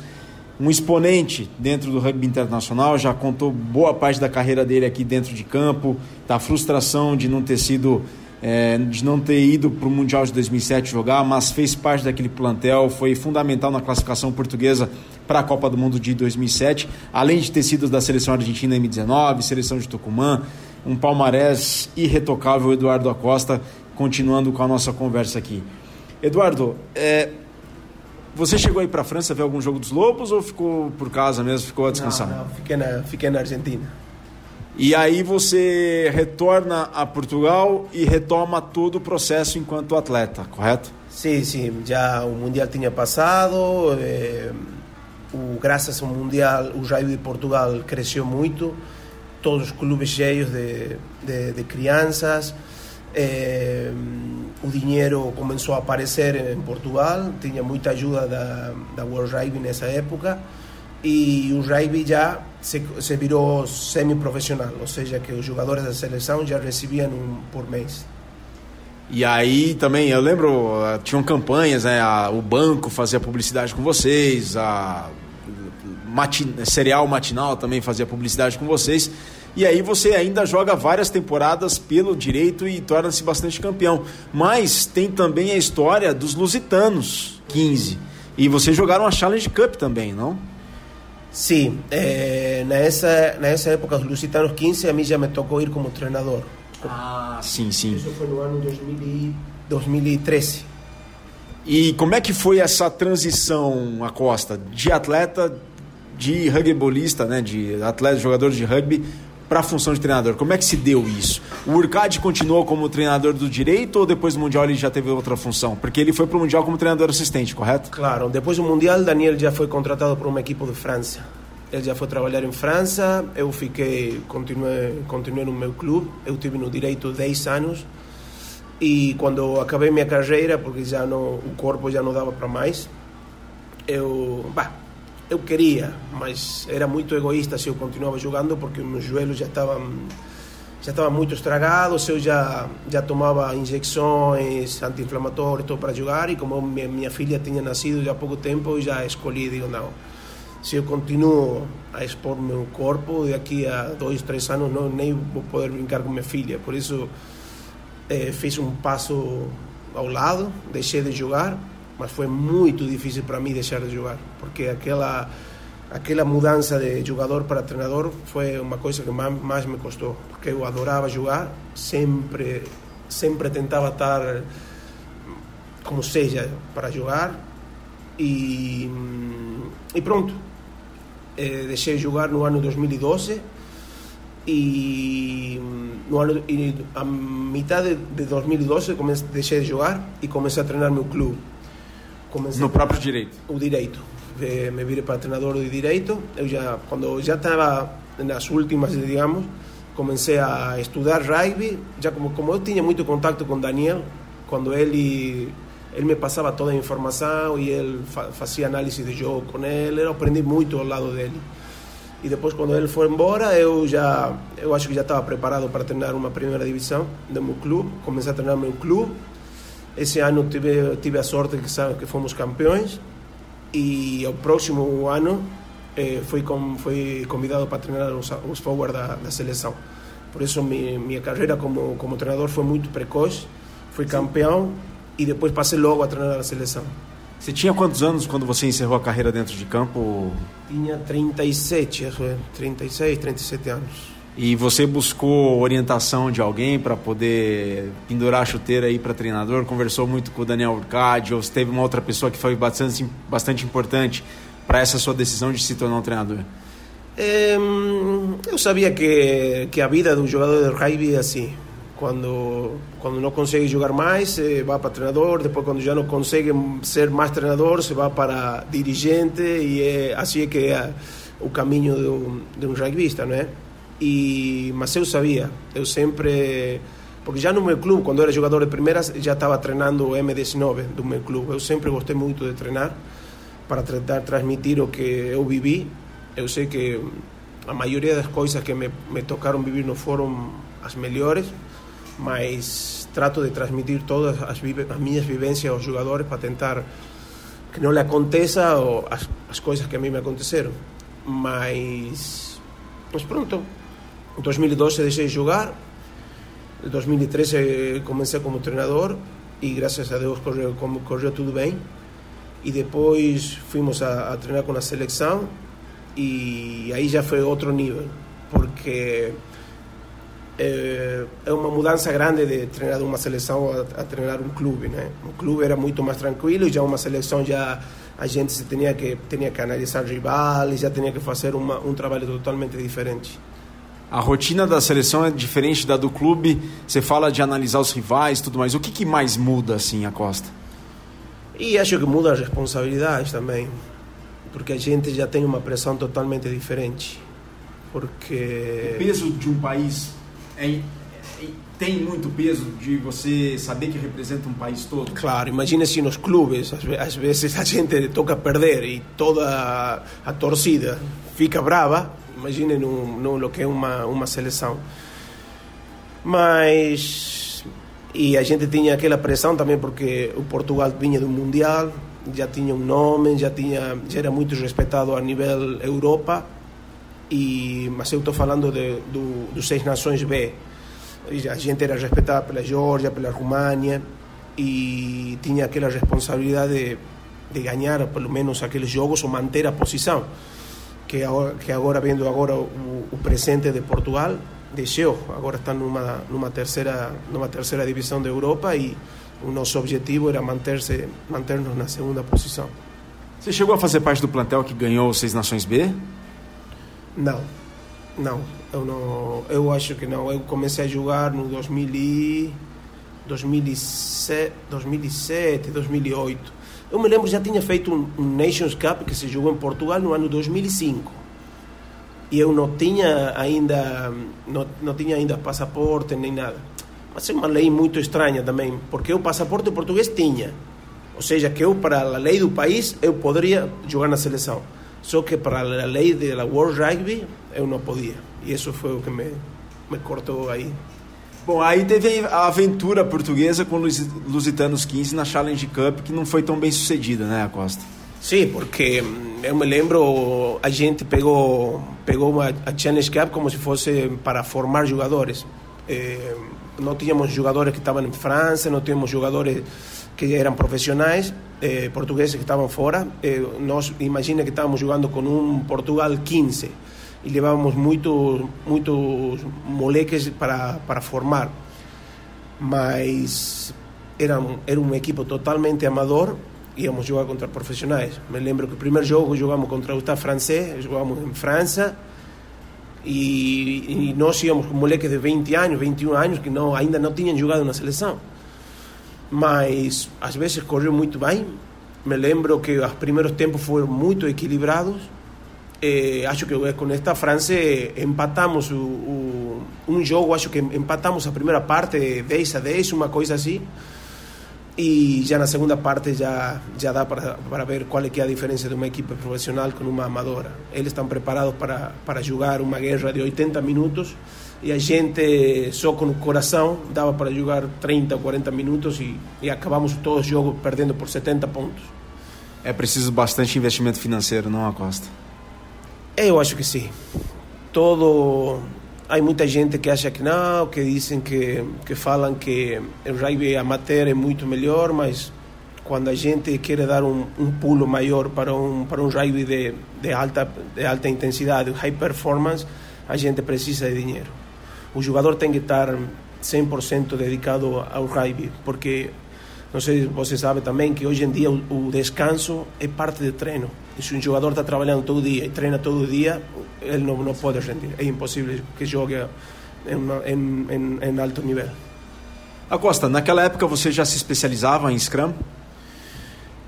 um exponente dentro do rugby internacional, já contou boa parte da carreira dele aqui dentro de campo, da frustração de não ter sido é, de não ter ido para o Mundial de 2007 jogar, mas fez parte daquele plantel, foi fundamental na classificação portuguesa para a Copa do Mundo de 2007, além de ter sido da seleção argentina M19, seleção de Tucumã, um palmarés irretocável, Eduardo Acosta, continuando com a nossa conversa aqui. Eduardo, é, você chegou aí para a França ver algum jogo dos Lobos ou ficou por casa mesmo, ficou a descansar? Não, não fiquei, na, fiquei na Argentina. E aí você retorna a Portugal e retoma todo o processo enquanto atleta, correto? Sim, sim. Já o Mundial tinha passado. Eh, o, graças ao Mundial, o Raio de Portugal cresceu muito. Todos os clubes cheios de, de, de crianças. Eh, o dinheiro começou a aparecer em Portugal. Tinha muita ajuda da, da World Rugby nessa época. E o rugby já se, se virou semi-profissional, ou seja, que os jogadores da seleção já recebiam um por mês. E aí também, eu lembro, ah, tinham campanhas, né? A, o banco fazia publicidade com vocês, a matin, Cereal Matinal também fazia publicidade com vocês. E aí você ainda joga várias temporadas pelo direito e torna-se bastante campeão. Mas tem também a história dos Lusitanos, 15. E vocês jogaram a Challenge Cup também, não? Sim, eh, nessa, nessa época, os Lusitanos 15, a mim já me tocou ir como treinador. Ah, sim, sim. Isso foi no ano 2000 e 2013. E como é que foi essa transição, a Costa, de atleta, de rugbybolista, né, de atleta, jogador de rugby, para a função de treinador? Como é que se deu isso? O Urcade continuou como treinador do direito ou depois do Mundial ele já teve outra função? Porque ele foi para o Mundial como treinador assistente, correto? Claro, depois do Mundial, Daniel já foi contratado por uma equipe de França. Ele já foi trabalhar em França, eu fiquei, continuei, continuei no meu clube, eu tive no direito 10 anos e quando acabei minha carreira, porque já não, o corpo já não dava para mais, eu, bah, eu queria, mas era muito egoísta se eu continuava jogando porque meus joelhos já estavam já estavam muito estragados, eu já já tomava injeções anti-inflamatórias para jogar e como minha, minha filha tinha nascido já há pouco tempo, eu já escolhi, digo, não, se eu continuo a expor meu corpo, daqui a dois, três anos não, nem vou poder brincar com minha filha, por isso eh, fiz um passo ao lado, deixei de jogar mas foi muito difícil para mim deixar de jogar, porque aquela aquela mudança de jogador para treinador foi uma coisa que mais, mais me custou, porque eu adorava jogar, sempre sempre tentava estar como seja para jogar e e pronto. Eh, deixei de jogar no ano 2012 e no ano e a metade de 2012 comecei, deixei de jogar e comecei a treinar meu clube comecei no próprio direito. O direito. Me virei para treinador de direito. Eu já quando já estava nas últimas, digamos, comecei a estudar rugby. Já como como eu tinha muito contato com Daniel, quando ele ele me passava toda a informação e ele fazia análise de jogo com ele, eu aprendi muito ao lado dele. E depois quando ele foi embora, eu já eu acho que já estava preparado para treinar uma primeira divisão do meu clube, comecei a treinar meu clube esse ano tive, tive a sorte que, sabe, que fomos campeões e o próximo ano eh, fui, com, fui convidado para treinar os, os forward da, da seleção. Por isso minha, minha carreira como, como treinador foi muito precoce, fui campeão e depois passei logo a treinar a seleção. Você tinha quantos anos quando você encerrou a carreira dentro de campo? Tinha 37, 36, 37 anos. E você buscou orientação de alguém para poder pendurar a chuteira aí para treinador? Conversou muito com o Daniel Urcade ou teve uma outra pessoa que foi bastante, bastante importante para essa sua decisão de se tornar um treinador? É, eu sabia que, que a vida do jogador de rugby é assim. Quando, quando não consegue jogar mais, se vai para treinador. Depois, quando já não consegue ser mais treinador, se vai para dirigente. E é, assim é que é o caminho de um, de um rugbyista, não é? E, mas eu sabia, eu sempre. Porque já no meu clube, quando eu era jogador de primeiras, já estava treinando o M19 do meu clube. Eu sempre gostei muito de treinar para tentar transmitir o que eu vivi. Eu sei que a maioria das coisas que me, me tocaram viver não foram as melhores, mas trato de transmitir todas as, as minhas vivências aos jogadores para tentar que não lhe aconteça as, as coisas que a mim me aconteceram. Mas, mas pronto, em 2012 deixei de jogar, em 2013 comecei como treinador e graças a Deus correu, tudo bem. E depois fomos a, a treinar com a seleção e aí já foi outro nível, porque é, é uma mudança grande de treinar uma seleção a, a, treinar um clube, né? O clube era muito mais tranquilo, já uma seleção já a gente se tinha que tinha que analisar rivais, já tinha que fazer uma, um trabalho totalmente diferente. A rotina da seleção é diferente da do clube. Você fala de analisar os rivais, tudo mais. O que, que mais muda assim a Costa? E acho que muda as responsabilidades também, porque a gente já tem uma pressão totalmente diferente. Porque o peso de um país é, é, tem muito peso de você saber que representa um país todo. Claro, imagine se nos clubes às vezes a gente toca perder e toda a torcida fica brava Imagine no, no, no que é uma, uma seleção. Mas. E a gente tinha aquela pressão também porque o Portugal vinha do Mundial, já tinha um nome, já, tinha, já era muito respeitado a nível Europa. E, mas eu estou falando de, do, dos Seis Nações B. A gente era respeitada pela Geórgia, pela România e tinha aquela responsabilidade de, de ganhar pelo menos aqueles jogos ou manter a posição que agora, que agora vendo agora o, o presente de Portugal desceu agora está numa numa terceira numa terceira divisão da Europa e o nosso objetivo era manter-se manter-nos na segunda posição você chegou a fazer parte do plantel que ganhou Seis Nações B? Não não eu não eu acho que não. Eu comecei a jogar no 2000 e 2007 2007 2008 eu me lembro já tinha feito um, um Nations Cup que se jogou em Portugal no ano 2005 e eu não tinha ainda não, não tinha ainda passaporte nem nada. Mas é uma lei muito estranha também porque o passaporte português tinha. Ou seja que eu para a lei do país eu poderia jogar na seleção. Só que para a lei da World Rugby eu não podia. E isso foi o que me me cortou aí Bom, aí teve a aventura portuguesa com os Lusitanos 15 na Challenge Cup, que não foi tão bem sucedida, né, Costa? Sim, porque eu me lembro, a gente pegou, pegou a Challenge Cup como se fosse para formar jogadores. Eh, não tínhamos jogadores que estavam em França, não tínhamos jogadores que eram profissionais, eh, portugueses que estavam fora. Eh, nós, imagina que estávamos jogando com um Portugal 15 e levávamos muitos muitos moleques para, para formar. Mas era, era um equipo totalmente amador íamos jogar contra profissionais me lembro que o primeiro jogo jogamos contra o Stade francês jogamos em França e, e nós íamos com moleques de 20 anos 21 anos que não, ainda não tinham jogado na seleção mas às vezes correu muito bem me lembro que os primeiros tempos foram muito equilibrados eh, acho que com esta França empatamos o, o, um jogo, acho que empatamos a primeira parte 10 a 10, uma coisa assim. E já na segunda parte já, já dá para, para ver qual é, a diferença de uma equipe profissional com uma amadora. Eles estão preparados para, para jogar uma guerra de 80 minutos e a gente só com o coração dava para jogar 30 ou 40 minutos e, acabamos todos os jogos perdendo por 70 pontos. É preciso bastante investimento financeiro, não, Acosta? Eu acho que sim. Todo há muita gente que acha que não, que dizem que que falam que o rugby amateur é muito melhor, mas quando a gente quer dar um, um pulo maior para um para um rugby de, de alta de alta intensidade, high performance, a gente precisa de dinheiro. O jogador tem que estar 100% dedicado ao rugby, porque não sei se você sabe também que hoje em dia o, o descanso é parte do treino. Se um jogador está trabalhando todo dia e treina todo dia, ele não, não pode rendir. É impossível que jogue em, em, em, em alto nível. Acosta, naquela época você já se especializava em Scrum?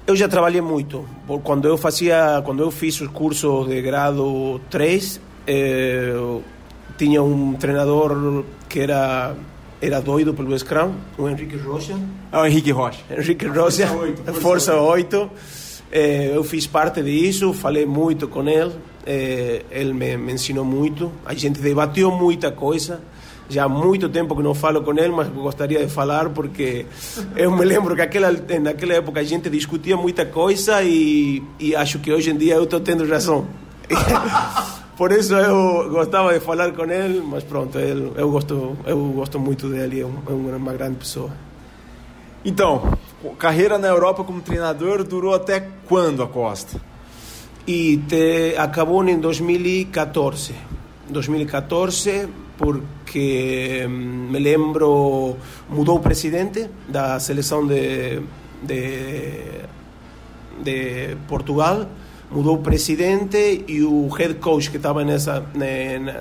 Eu já trabalhei muito. Quando eu fazia, quando eu fiz o curso de grado 3, eh, tinha um treinador que era era doido pelo Scrum, o Henrique Rocha. Ah, o Henrique Rocha. Henrique Rocha, Força 8. Força, Força 8. 8. Eh, eu fiz parte disso, falei muito com ele, eh, ele me, me, ensinou muito, a gente debateu muita coisa. Já há muito tempo que não falo com ele, mas gostaria de falar porque <laughs> eu me lembro que aquela, naquela época a gente discutia muita coisa e, e acho que hoje em dia eu estou tendo razão. <laughs> Por isso eu gostava de falar com ele, mas pronto, ele, eu, gosto, eu gosto muito dele, é, é uma grande pessoa. Então, carreira na Europa como treinador durou até quando a Costa? E te, acabou em 2014. 2014, porque hum, me lembro, mudou o presidente da seleção de, de, de Portugal mudou o presidente e o head coach que estava nessa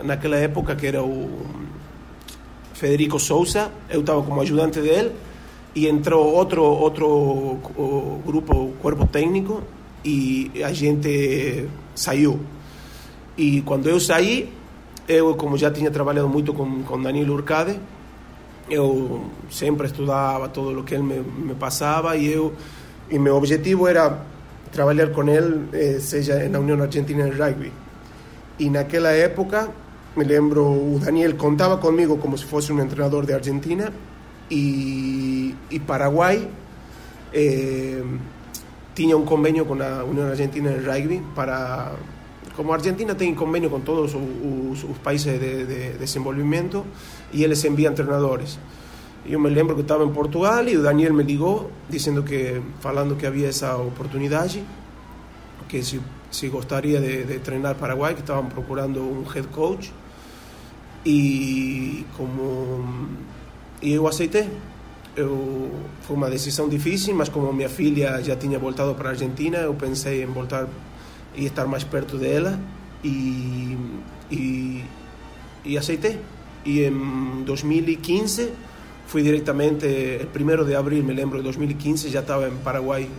naquela época que era o Federico Souza eu estava como ajudante dele e entrou outro outro grupo corpo técnico e a gente saiu e quando eu saí eu como já tinha trabalhado muito com com Danilo Urcade eu sempre estudava todo o que ele me, me passava e eu e objetivo era trabalhar com ele, eh, seja na União Argentina de Rugby. Y en aquella época, me lembro, Daniel contaba conmigo como si fuese un entrenador de Argentina y, y Paraguay eh, tenía un convenio con la Unión Argentina de Rugby para... Como Argentina tiene convenio con todos sus países de, de, desenvolvimiento y él les envía entrenadores. Yo me lembro que estaba en Portugal y Daniel me ligó diciendo que, falando que había esa oportunidad allí, que si, si gostaria de, de treinar Paraguai, que estavam procurando um head coach. E como e eu aceitei. Eu, foi uma decisão difícil, mas como minha filha já tinha voltado para a Argentina, eu pensei em voltar e estar mais perto dela e, e, e aceitei. E em 2015 fui diretamente, el 1 de abril, me lembro, de 2015, já estava em Paraguai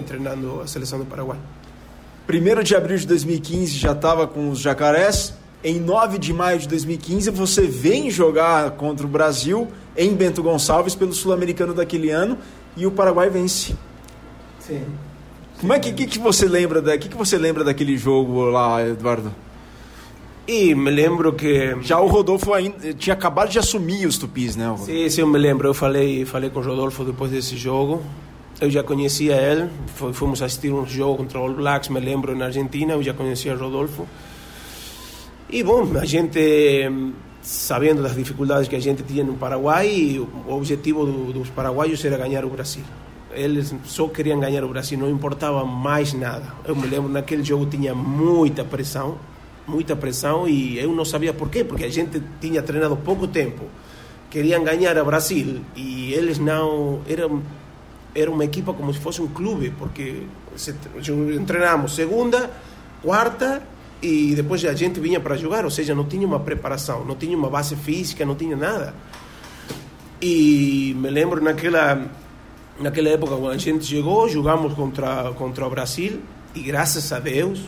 treinando a seleção do Paraguai. 1 de abril de 2015 já estava com os Jacarés. Em 9 de maio de 2015, você vem jogar contra o Brasil em Bento Gonçalves pelo Sul-Americano daquele ano e o Paraguai vence. Sim. Como é que, que, que você lembra da, que, que você lembra daquele jogo lá, Eduardo? E me lembro que já o Rodolfo ainda tinha acabado de assumir os Tupis, né? Sim, sim, eu me lembro. Eu falei, falei com o Rodolfo depois desse jogo eu já conhecia ele, fomos assistir um jogo contra o All Blacks, me lembro, na Argentina, eu já conhecia Rodolfo. E bom, a gente, sabendo das dificuldades que a gente tinha no Paraguai, o objetivo do, dos paraguaios era ganhar o Brasil. Eles só queriam ganhar o Brasil, não importava mais nada. Eu me lembro, naquele jogo tinha muita pressão, muita pressão, e eu não sabia por quê, porque a gente tinha treinado pouco tempo. Queriam ganhar o Brasil e eles não eram era uma equipa como se fosse um clube, porque se, treinávamos segunda, quarta e depois a gente vinha para jogar, ou seja, não tinha uma preparação, não tinha uma base física, não tinha nada. E me lembro naquela naquela época quando a gente chegou, jogamos contra contra o Brasil e graças a Deus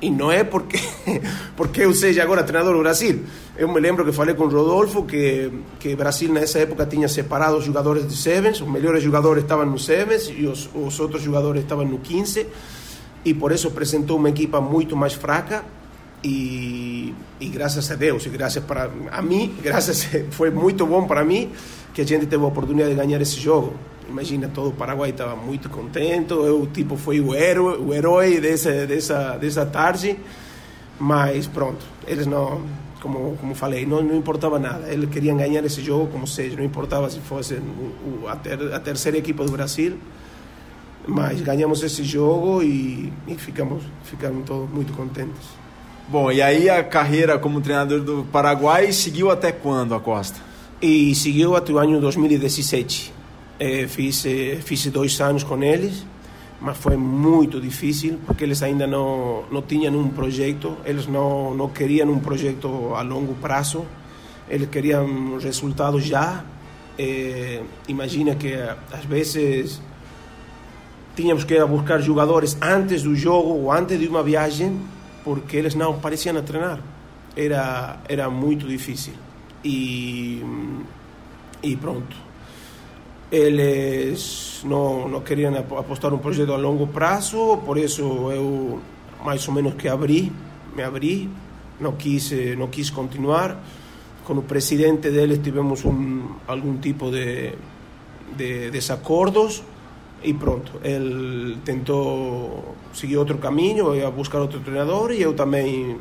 e não é porque <laughs> porque eu seja agora treinador do Brasil. Eu me lembro que falei com o Rodolfo que que Brasil nessa época tinha separado os jogadores de sevens, os melhores jogadores estavam no sevens e os, os outros jogadores estavam no 15 e por isso apresentou uma equipa muito mais fraca e, e graças a Deus e graças para a mim, graças <laughs> foi muito bom para mim que a gente teve a oportunidade de ganhar esse jogo. Imagina, todo o Paraguai estava muito contente. Eu, tipo, fui o herói, o herói dessa, dessa, dessa tarde. Mas pronto, eles não, como, como falei, não, não importava nada. Eles queriam ganhar esse jogo como seja, não importava se fosse a, ter, a terceira equipa do Brasil. Mas ganhamos esse jogo e, e ficamos, ficamos todos muito contentes. Bom, e aí a carreira como treinador do Paraguai seguiu até quando, Acosta? E seguiu até o ano 2017. É, fiz, é, fiz dois anos com eles, mas foi muito difícil porque eles ainda não, não tinham um projeto, eles não, não queriam um projeto a longo prazo, eles queriam resultados já. É, imagina que às vezes tínhamos que ir buscar jogadores antes do jogo ou antes de uma viagem porque eles não pareciam a treinar. Era, era muito difícil. E, e pronto eles não, não queriam apostar um projeto a longo prazo, por isso eu mais ou menos que abri, me abri, não quis, não quis continuar. Com o presidente deles tivemos um, algum tipo de, de desacordos e pronto, ele tentou seguir outro caminho, ia buscar outro treinador e eu também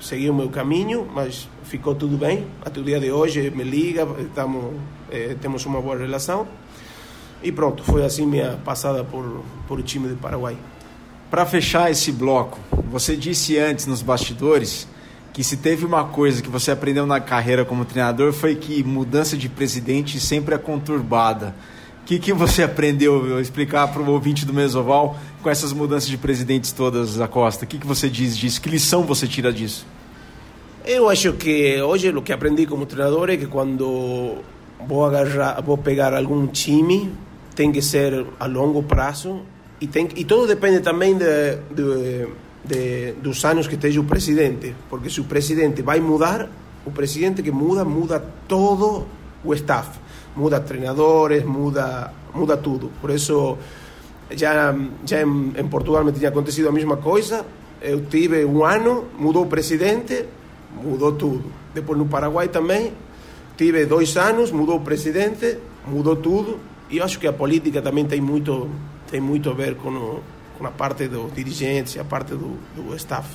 segui o meu caminho, mas ficou tudo bem. Até o dia de hoje me liga, estamos, eh, temos uma boa relação. E pronto, foi assim minha passada por, por o time do Paraguai. Para fechar esse bloco, você disse antes nos bastidores que se teve uma coisa que você aprendeu na carreira como treinador foi que mudança de presidente sempre é conturbada. Que, que você aprendeu explicar para o ouvinte do Mesoval com essas mudanças de presidentes todas, Acosta? O que, que você diz disso? Que lição você tira disso? Eu acho que hoje o que aprendi como treinador é que quando vou agarrar, vou pegar algum time tem que ser a longo prazo e, tem, e tudo depende também de, de, de, dos anos que esteja o presidente, porque se o presidente vai mudar, o presidente que muda, muda todo o staff, muda treinadores, muda, muda tudo. Por isso, já, já em, em Portugal me tinha acontecido a mesma coisa, Eu tive um ano, mudou o presidente, mudou tudo. Depois no Paraguai também, tive dois anos, mudou o presidente, mudou tudo. E eu acho que a política também tem muito, tem muito a ver com, o, com a parte dos dirigentes e a parte do, do staff.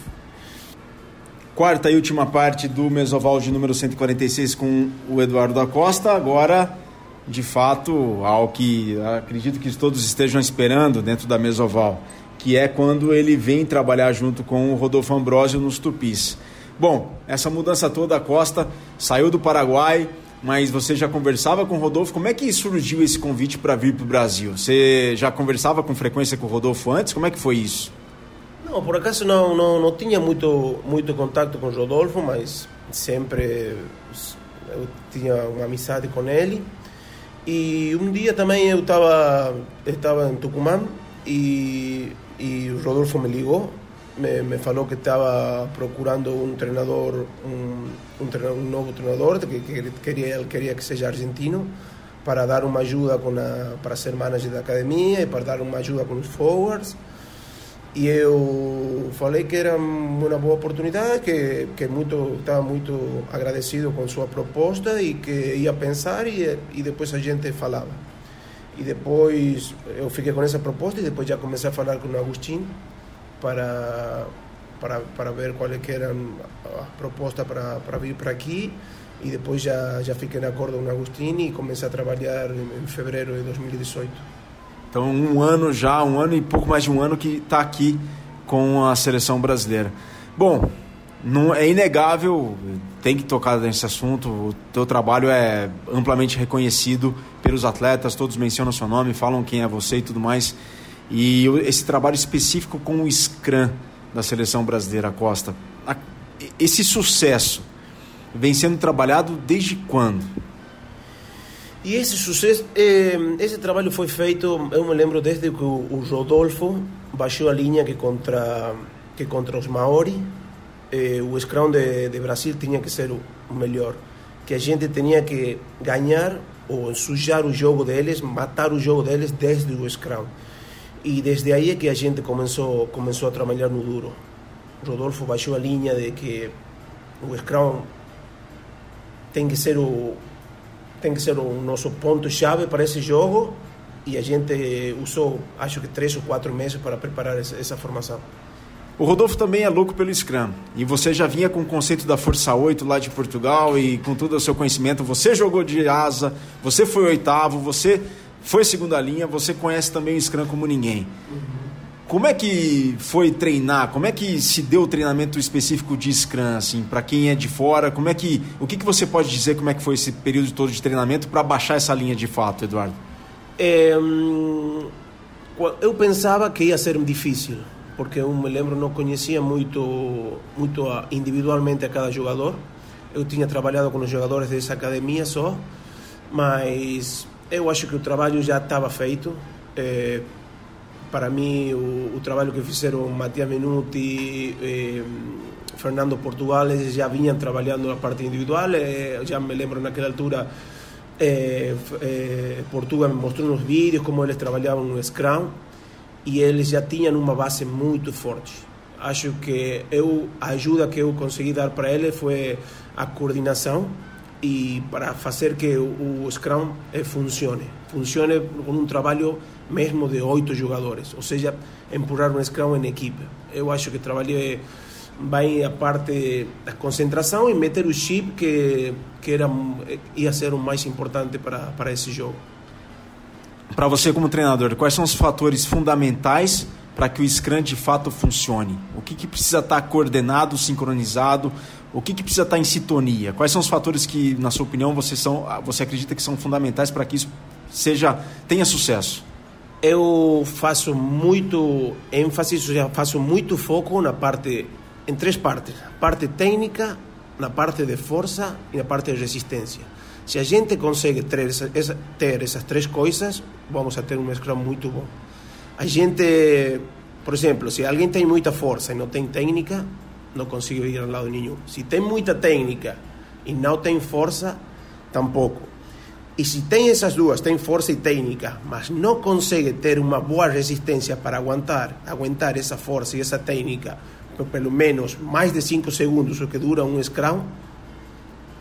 Quarta e última parte do Mesoval de número 146 com o Eduardo da Costa. Agora, de fato, ao que acredito que todos estejam esperando dentro da Mesoval, que é quando ele vem trabalhar junto com o Rodolfo Ambrosio nos Tupis. Bom, essa mudança toda, a Costa saiu do Paraguai, mas você já conversava com o Rodolfo. Como é que surgiu esse convite para vir para o Brasil? Você já conversava com frequência com o Rodolfo antes? Como é que foi isso? Não, por acaso não, não, não tinha muito, muito contato com o Rodolfo, mas sempre eu tinha uma amizade com ele. E um dia também eu estava estava em Tucumã e, Rodolfo me ligou, me, me falou que estava procurando um treinador, um, um, treinador, novo treinador, que, que queria, ele queria que seja argentino, para dar uma ajuda com a, para ser manager da academia e para dar uma ajuda com os forwards. E eu falei que era uma boa oportunidade, que, que muito, estava muito agradecido com sua proposta e que ia pensar e, e depois a gente falava. E depois eu fiquei com essa proposta e depois já comecei a falar com o Agostinho para, para, para ver qual é que era a proposta para, para vir para aqui e depois já, já fiquei em acordo com o Agostinho e comecei a trabalhar em fevereiro de 2018. Então, um ano já, um ano e pouco mais de um ano que está aqui com a seleção brasileira. Bom, não é inegável, tem que tocar nesse assunto. O teu trabalho é amplamente reconhecido pelos atletas, todos mencionam seu nome, falam quem é você e tudo mais. E esse trabalho específico com o Scrum da seleção brasileira Costa, esse sucesso vem sendo trabalhado desde quando? E esse sucesso, eh, esse trabalho foi feito, eu me lembro desde que o, Rodolfo baixou a linha que contra que contra os Maori, eh, o Scrum de, de Brasil tinha que ser o, melhor, que a gente tinha que ganhar ou sujar o jogo deles, matar o jogo deles desde o Scrum. E desde aí é que a gente começou começou a trabalhar no duro. Rodolfo baixou a linha de que o Scrum tem que ser o tem que ser o nosso ponto-chave para esse jogo e a gente usou, acho que três ou quatro meses para preparar essa, formação. O Rodolfo também é louco pelo Scrum. E você já vinha com o conceito da Força 8 lá de Portugal e com todo o seu conhecimento. Você jogou de asa, você foi oitavo, você foi segunda linha, você conhece também o Scrum como ninguém. Uhum. Como é que foi treinar? Como é que se deu o treinamento específico de Scrum, assim, para quem é de fora? Como é que, o que, que você pode dizer como é que foi esse período todo de treinamento para baixar essa linha de fato, Eduardo? É, eu pensava que ia ser difícil, porque eu me lembro não conhecia muito, muito individualmente a cada jogador. Eu tinha trabalhado com os jogadores dessa academia só, mas eu acho que o trabalho já estava feito. É, para mim o, o trabalho que fizeram Matias Menuti, eh, Fernando Portugal, eles já vinham trabalhando na parte individual, eh, já me lembro naquela altura eh, eh, Portugal me mostrou nos vídeos como eles trabalhavam no Scrum e eles já tinham uma base muito forte. Acho que eu, a ajuda que eu consegui dar para eles foi a coordenação e para fazer que o, o Scrum eh, funcione. Funcione com um trabalho mesmo de oito jogadores, ou seja, empurrar um scrum em equipe. Eu acho que trabalhei vai a parte da concentração e meter o chip que, que era, ia ser o mais importante para, para esse jogo. Para você como treinador, quais são os fatores fundamentais para que o Scrum de fato funcione? O que, que precisa estar coordenado, sincronizado? O que, que precisa estar em sintonia? Quais são os fatores que, na sua opinião, você, são, você acredita que são fundamentais para que isso seja tenha sucesso? Eu faço muito ênfase, faço muito foco na parte, em três partes: parte técnica, na parte de força e na parte de resistência. Se a gente consegue ter, essa, ter essas três coisas, vamos a ter um Scrum muito bom. A gente, por exemplo, se alguém tem muita força e não tem técnica, não consegue ir ao lado nenhum. Se tem muita técnica e não tem força, tampouco. E se tem essas duas, tem força e técnica, mas não consegue ter uma boa resistência para aguentar, aguentar essa força e essa técnica pelo menos mais de 5 segundos o que dura um scrum.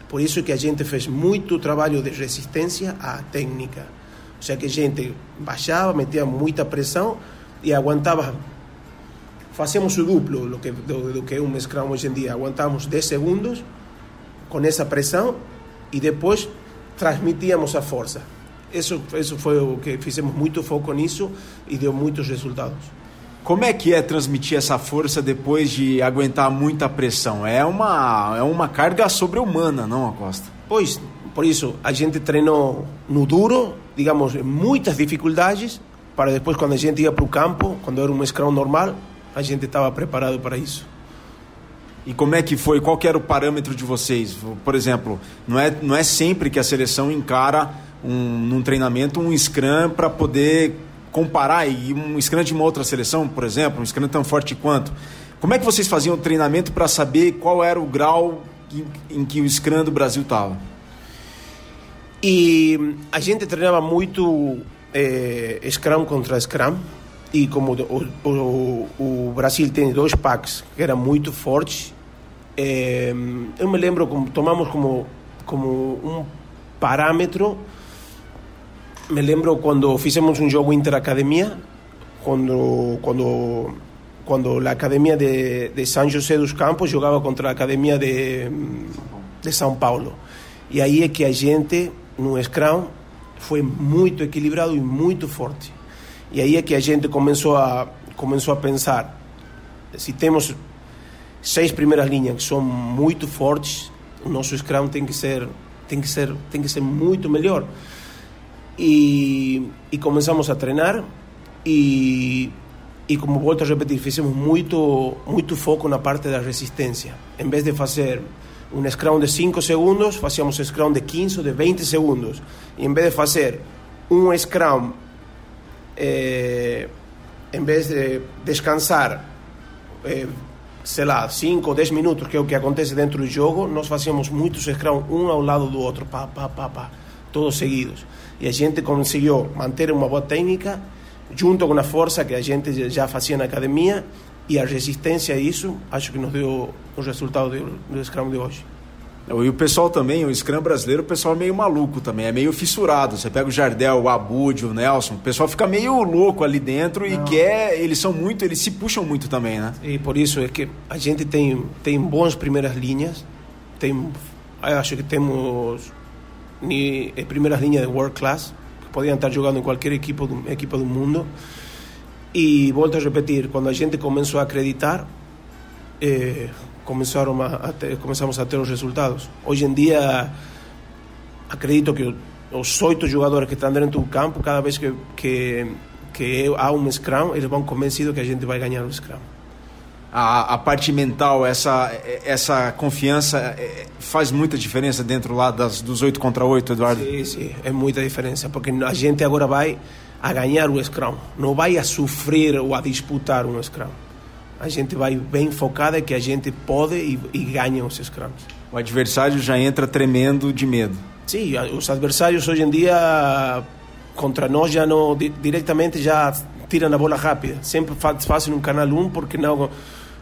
Por isso que a gente fez muito trabalho de resistência à técnica. Ou seja, que a gente baixava, metia muita pressão e aguantava. Fazíamos o duplo do que, do, que um scrum hoje em dia. Aguantávamos 10 segundos com essa pressão e depois transmitíamos a força. Isso, isso foi o que fizemos muito foco nisso e deu muitos resultados. Como é que é transmitir essa força depois de aguentar muita pressão? É uma, é uma carga sobre-humana, não, Acosta? Pois, por isso, a gente treinou no duro, digamos, muitas dificuldades, para depois, quando a gente ia para o campo, quando era um scrum normal, a gente estava preparado para isso. E como é que foi? Qual que era o parâmetro de vocês? Por exemplo, não é, não é sempre que a seleção encara um, num treinamento um Scrum para poder comparar e um Scrum de uma outra seleção, por exemplo, um Scrum tão forte quanto. Como é que vocês faziam o treinamento para saber qual era o grau em, em que o Scrum do Brasil estava? E a gente treinava muito eh, Scrum contra Scrum. E como o, o, o, Brasil tem dois packs que eram muito fortes, eh, eu me lembro como tomamos como como um parâmetro me lembro quando fizemos um jogo interacademia, quando quando quando a academia de, de São José dos Campos jogava contra a academia de, de São Paulo. E aí é que a gente, no Scrum, foi muito equilibrado e muito forte. E aí é que a gente começou a, começou a pensar: se temos seis primeiras linhas que são muito fortes, o nosso Scrum tem que ser, tem que ser, tem que ser muito melhor e, e começamos a treinar e, e como volto a repetir, fizemos muito, muito foco na parte da resistência. Em vez de fazer um scrum de 5 segundos, fazíamos scrum de 15 ou de 20 segundos. E em vez de fazer um scrum, eh, em vez de descansar, eh, sei lá, 5 ou 10 minutos, que é o que acontece dentro do jogo, nós fazíamos muitos scrum, um ao lado do outro, pá, pá, pá, pá, todos seguidos e a gente conseguiu manter uma boa técnica junto com a força que a gente já fazia na academia e a resistência a isso, acho que nos deu o resultado do, do Scrum de hoje. E o pessoal também, o Scrum brasileiro, o pessoal é meio maluco também, é meio fissurado. Você pega o Jardel, o Abud, o Nelson, o pessoal fica meio louco ali dentro Não. e quer, eles são muito, eles se puxam muito também, né? E por isso é que a gente tem, tem bons primeiras linhas, tem, acho que temos ni en primeras líneas de world class, que podían estar jogando em qualquer equipo do, equipo do mundo. E volto a repetir, quando a gente começou a acreditar, eh, começaram a, a ter, começamos a ter os resultados. Hoje em dia, acredito que os oito jogadores que estão dentro do campo, cada vez que, que, que há um scrum, eles vão convencidos que a gente vai ganhar o scrum a, a, parte mental, essa, essa confiança é, faz muita diferença dentro lá das, dos 8 contra 8, Eduardo? Sim, sim, é muita diferença, porque a gente agora vai a ganhar o Scrum, não vai a sofrer ou a disputar um Scrum. A gente vai bem focada que a gente pode e, e ganha os Scrums. O adversário já entra tremendo de medo. Sim, os adversários hoje em dia contra nós já não diretamente já tiram a bola rápida. Sempre fazem um canal 1 porque não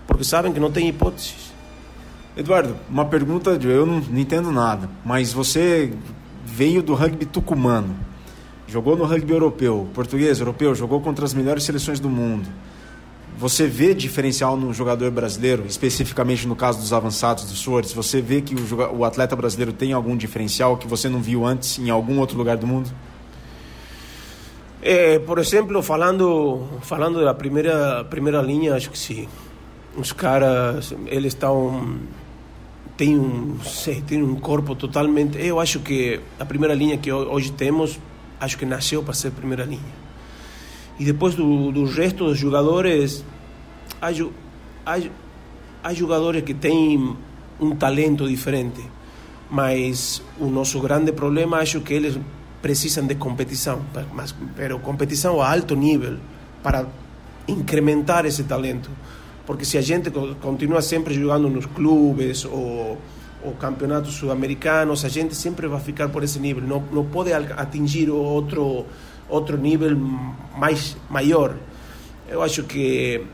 porque sabem que não tem hipóteses. Eduardo, uma pergunta, eu não, não entendo nada, mas você veio do rugby tucumano, jogou no rugby europeu, português, europeu, jogou contra as melhores seleções do mundo. Você vê diferencial no jogador brasileiro, especificamente no caso dos avançados dos Swords? Você vê que o, o atleta brasileiro tem algum diferencial que você não viu antes em algum outro lugar do mundo? É, por exemplo, falando falando da primeira primeira linha, acho que sim os caras, eles estão tem um, sei, tem um corpo totalmente. Eu acho que a primeira linha que hoje temos, acho que nasceu para ser primeira linha. E depois do, do resto dos jogadores, há, há, há jogadores que têm um talento diferente, mas o nosso grande problema acho que eles precisam de competição, mas, pero competição a alto nível para incrementar esse talento. Porque se a gente continua sempre jogando nos clubes ou, ou campeonatos sul-americanos, a gente sempre vai ficar por esse nível, não, não pode atingir outro outro nível mais maior. Eu acho que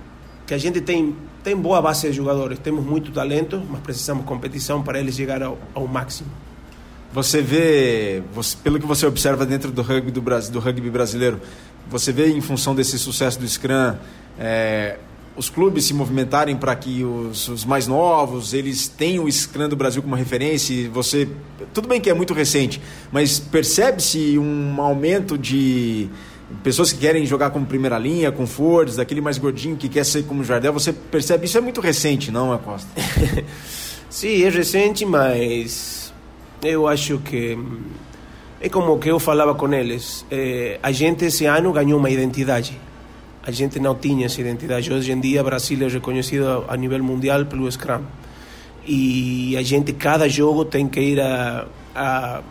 que a gente tem tem boa base de jogadores, temos muito talento, mas precisamos competição para eles chegar ao, ao máximo. Você vê, você, pelo que você observa dentro do rugby do Brasil, do rugby brasileiro, você vê em função desse sucesso do Scrum, é, os clubes se movimentarem para que os, os, mais novos eles tenham o Scrum do Brasil como referência. Você, tudo bem que é muito recente, mas percebe-se um aumento de pessoas que querem jogar como primeira linha, com Fords, daquele mais gordinho que quer ser como Jardel. Você percebe isso é muito recente, não, Acosta? <laughs> Sim, é recente, mas eu acho que é como que eu falava com eles. É, a gente esse ano ganhou uma identidade a gente não tinha essa identidade. Hoje em dia, Brasil é reconhecido a nível mundial pelo Scrum. E a gente, cada jogo, tem que ir a, a,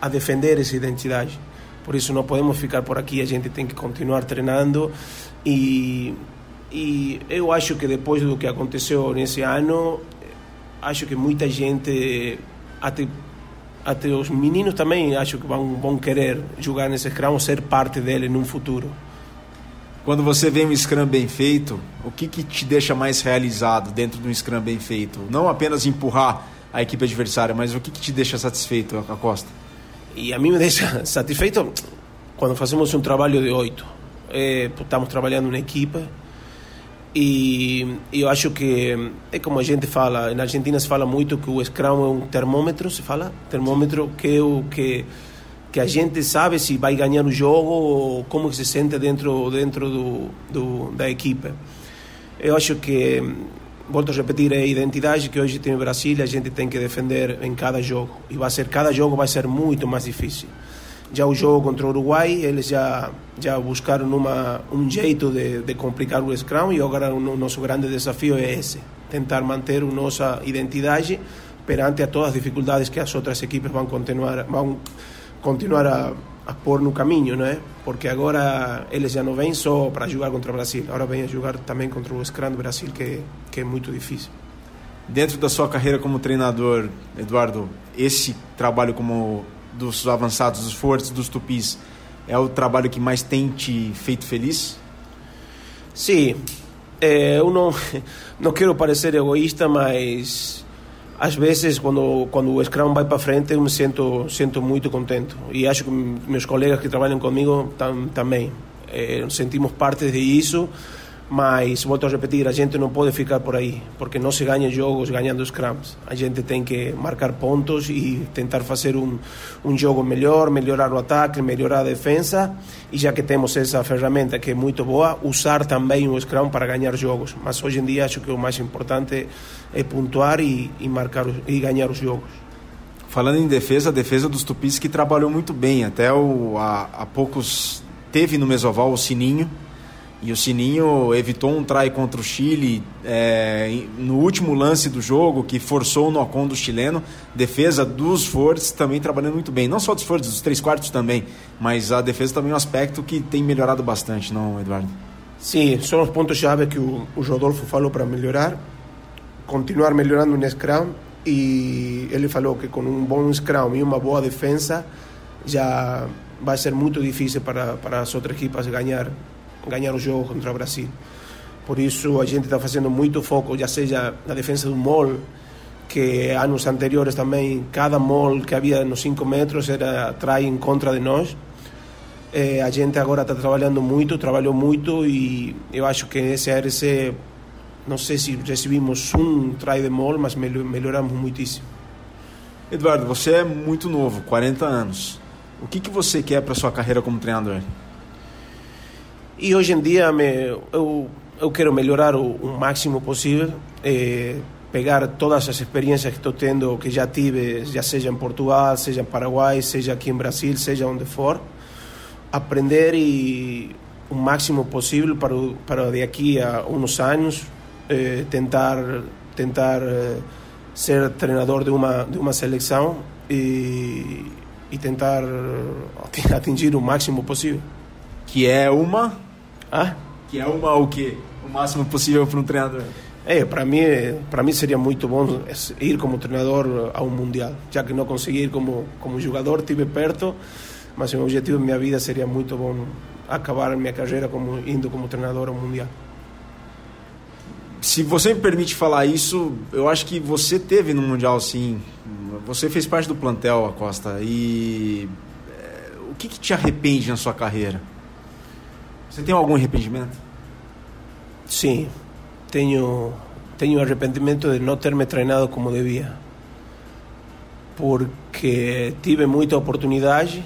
a defender essa identidade. Por isso, não podemos ficar por aqui, a gente tem que continuar treinando. E, e eu acho que depois do que aconteceu nesse ano, acho que muita gente, até, até os meninos também, acho que vão, vão querer jogar nesse Scrum ou ser parte dele no futuro. Quando você vê um Scrum bem feito, o que, que te deixa mais realizado dentro de um Scrum bem feito? Não apenas empurrar a equipe adversária, mas o que, que te deixa satisfeito, Acosta? E a mim me deixa <laughs> satisfeito quando fazemos um trabalho de oito. É, estamos trabalhando na equipe e eu acho que é como a gente fala, na Argentina se fala muito que o Scrum é um termômetro, se fala? Termômetro que é o que que a gente sabe se vai ganhar o jogo ou como se sente dentro dentro do, do, da equipe. Eu acho que volto a repetir a identidade que hoje tem o Brasil a gente tem que defender em cada jogo e vai ser cada jogo vai ser muito mais difícil. Já o jogo contra o Uruguai eles já já buscaram uma um jeito de, de complicar o scrum e agora o nosso grande desafio é esse tentar manter a nossa identidade perante a todas as dificuldades que as outras equipes vão continuar vão continuar a, a pôr no caminho, não é? Porque agora eles já não vêm só para jogar contra o Brasil, agora vêm a jogar também contra o do Brasil, que, que é muito difícil. Dentro da sua carreira como treinador, Eduardo, esse trabalho como dos avançados, dos fortes, dos tupis, é o trabalho que mais tem te feito feliz? Sim, é, eu não, <laughs> não quero parecer egoísta, mas às vezes quando quando o Scrum vai para frente eu me sinto sinto muito contente e acho que meus colegas que trabalham comigo tam, também. É, sentimos parte disso mas volto a repetir, a gente não pode ficar por aí, porque não se ganha jogos ganhando scrums. A gente tem que marcar pontos e tentar fazer um, um jogo melhor, melhorar o ataque, melhorar a defesa, e já que temos essa ferramenta que é muito boa, usar também o scrum para ganhar jogos. Mas hoje em dia acho que o mais importante é pontuar e, e marcar e ganhar os jogos. Falando em defesa, a defesa dos Tupis que trabalhou muito bem, até há poucos teve no Mesoval o Sininho, e o Sininho evitou um try contra o Chile é, no último lance do jogo, que forçou o Nocon do chileno. Defesa dos Fortes também trabalhando muito bem. Não só dos Fortes, dos três quartos também. Mas a defesa também é um aspecto que tem melhorado bastante, não, Eduardo? Sim, são os pontos-chave que o, o Rodolfo falou para melhorar. Continuar melhorando no Scrum. E ele falou que com um bom Scrum e uma boa defesa já vai ser muito difícil para, para as outras equipas ganhar ganhar o jogo contra o Brasil. Por isso a gente está fazendo muito foco, já seja na defesa do mol, que anos anteriores também, cada mol que havia nos 5 metros era trai em contra de nós. É, a gente agora está trabalhando muito, trabalhou muito e eu acho que esse ARC, não sei se recebimos um try de mol, mas melhoramos muitíssimo. Eduardo, você é muito novo, 40 anos. O que, que você quer para sua carreira como treinador? E hoje em dia me, eu, eu quero melhorar o, o máximo possível, eh, pegar todas as experiências que estou tendo, que já tive, já seja em Portugal, seja em Paraguai, seja aqui em Brasil, seja onde for, aprender e o máximo possível para, para de aqui a uns anos eh, tentar tentar eh, ser treinador de uma de uma seleção e, e tentar <laughs> atingir o máximo possível. Que é uma ah? Que é uma o quê? O máximo possível para um treinador. É, para mim, para mim seria muito bom ir como treinador a um mundial, já que não consegui ir como como jogador, tive perto, mas o objetivo da minha vida seria muito bom acabar minha carreira como indo como treinador ao mundial. se você me permite falar isso, eu acho que você teve no Mundial, sim. Você fez parte do plantel, Acosta. E é, o que, que te arrepende na sua carreira? Você tem algum arrependimento? Sim, tenho tenho arrependimento de não ter me treinado como devia. Porque tive muita oportunidade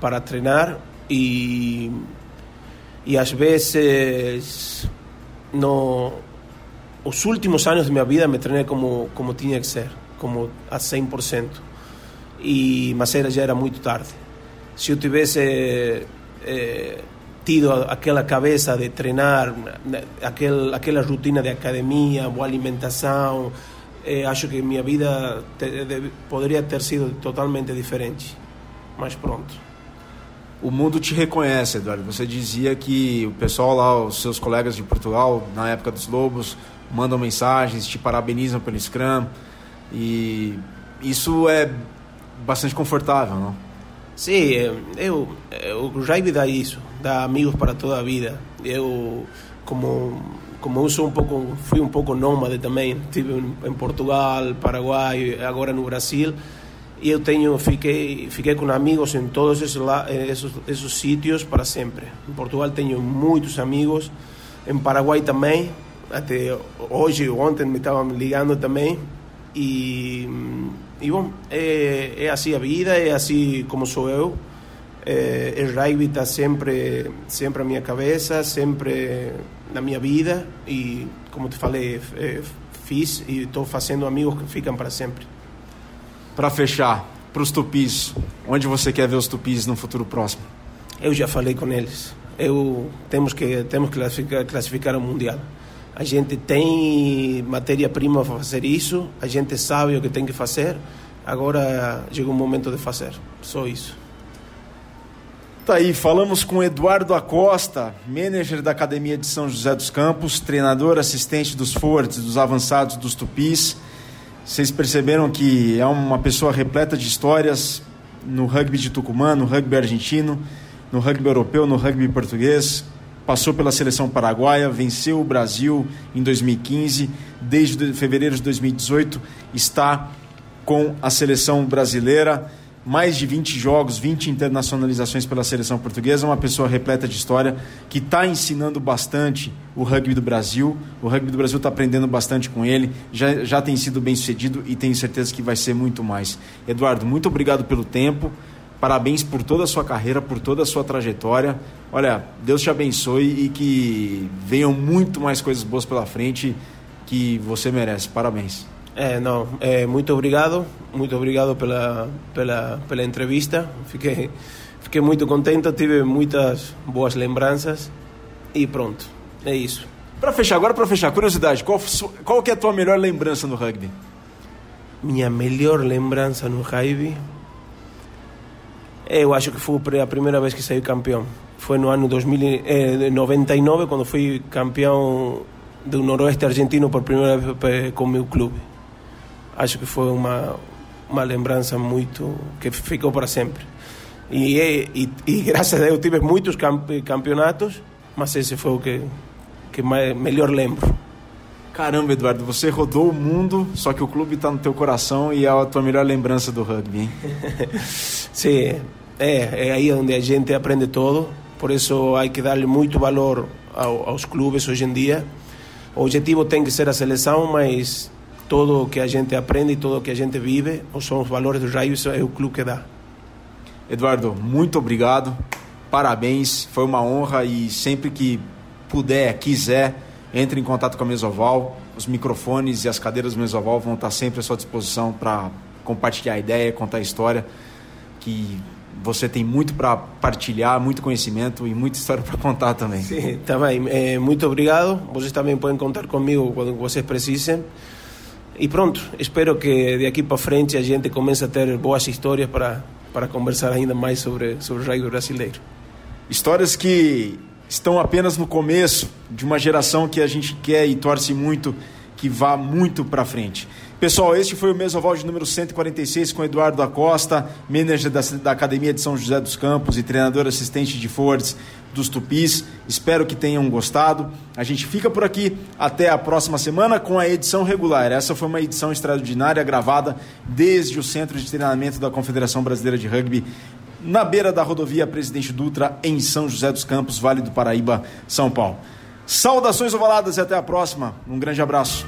para treinar e e às vezes no os últimos anos de minha vida me treinei como como tinha que ser, como a 100%. E mas era, já era muito tarde. Se eu tivesse eh, tido aquela cabeça de treinar, aquel, aquela rotina de academia, boa alimentação, eh, acho que minha vida te, de, poderia ter sido totalmente diferente. Mas pronto. O mundo te reconhece, Eduardo. Você dizia que o pessoal lá, os seus colegas de Portugal, na época dos Lobos, mandam mensagens, te parabenizam pelo Scrum. E isso é bastante confortável, não? Sim, eu, eu, rugby dá isso, dá amigos para toda a vida. Eu, como, como eu sou um pouco, fui um pouco nômade também, estive em Portugal, Paraguai, agora no Brasil, e eu tenho, fiquei, fiquei com amigos em todos esses, esses, esses sítios para sempre. Em Portugal tenho muitos amigos, em Paraguai também, até hoje, ontem me estavam ligando também, e e bom, é, é assim a vida, é assim como sou eu. É, o rugby está sempre, sempre na minha cabeça, sempre na minha vida e, como te falei, é, fiz e estou fazendo amigos que ficam para sempre. Para fechar, para os tupis, onde você quer ver os tupis no futuro próximo? Eu já falei com eles. Eu temos que temos que classificar, classificar o mundial. A gente tem matéria-prima para fazer isso, a gente sabe o que tem que fazer, agora chegou o momento de fazer. Só isso. Tá aí, falamos com Eduardo Acosta, manager da Academia de São José dos Campos, treinador assistente dos fortes, dos avançados dos tupis. Vocês perceberam que é uma pessoa repleta de histórias no rugby de Tucumã, no rugby argentino, no rugby europeu, no rugby português, passou pela seleção paraguaia, venceu o Brasil em 2015, desde fevereiro de 2018 está com a seleção brasileira, mais de 20 jogos, 20 internacionalizações pela seleção portuguesa, uma pessoa repleta de história que está ensinando bastante o rugby do Brasil. O rugby do Brasil está aprendendo bastante com ele, já, já tem sido bem sucedido e tenho certeza que vai ser muito mais. Eduardo, muito obrigado pelo tempo. Parabéns por toda a sua carreira, por toda a sua trajetória. Olha, Deus te abençoe e que venham muito mais coisas boas pela frente que você merece. Parabéns. É, não, é, muito obrigado, muito obrigado pela, pela, pela entrevista. Fiquei, fiquei muito contente, tive muitas boas lembranças e pronto, é isso. Para fechar, agora para fechar, curiosidade, qual, qual que é a tua melhor lembrança no rugby? Minha melhor lembrança no rugby eu acho que foi a primeira vez que saí campeão. Foi no ano 2099, eh, quando fui campeão do Noroeste Argentino por primeira vez com o meu clube. Acho que foi uma, uma lembrança muito. que ficou para sempre. E, e, e <laughs> graças a Deus tive muitos campeonatos, mas esse foi o que, que mais, melhor lembro. Caramba, Eduardo, você rodou o mundo, só que o clube está no teu coração e é a tua melhor lembrança do rugby, hein? <laughs> Sim, é, é aí onde a gente aprende todo, por isso há que dar muito valor ao, aos clubes hoje em dia. O objetivo tem que ser a seleção, mas todo o que a gente aprende e todo o que a gente vive, são os valores do rugby, é o clube que dá. Eduardo, muito obrigado, parabéns, foi uma honra e sempre que puder, quiser entre em contato com a Mesoval. Os microfones e as cadeiras do Mesoval vão estar sempre à sua disposição para compartilhar a ideia, contar a história. Que você tem muito para partilhar, muito conhecimento e muita história para contar também. Sim, também. É, muito obrigado. Vocês também podem contar comigo quando vocês precisem. E pronto, espero que de aqui para frente a gente comece a ter boas histórias para, para conversar ainda mais sobre, sobre o rugby brasileiro. Histórias que estão apenas no começo de uma geração que a gente quer e torce muito que vá muito para frente. Pessoal, este foi o Mesoval de número 146 com Eduardo da Costa, manager da, da, Academia de São José dos Campos e treinador assistente de Fords dos Tupis. Espero que tenham gostado. A gente fica por aqui até a próxima semana com a edição regular. Essa foi uma edição extraordinária gravada desde o Centro de Treinamento da Confederação Brasileira de Rugby na beira da rodovia Presidente Dutra, em São José dos Campos, Vale do Paraíba, São Paulo. Saudações ovaladas e até a próxima. Um grande abraço.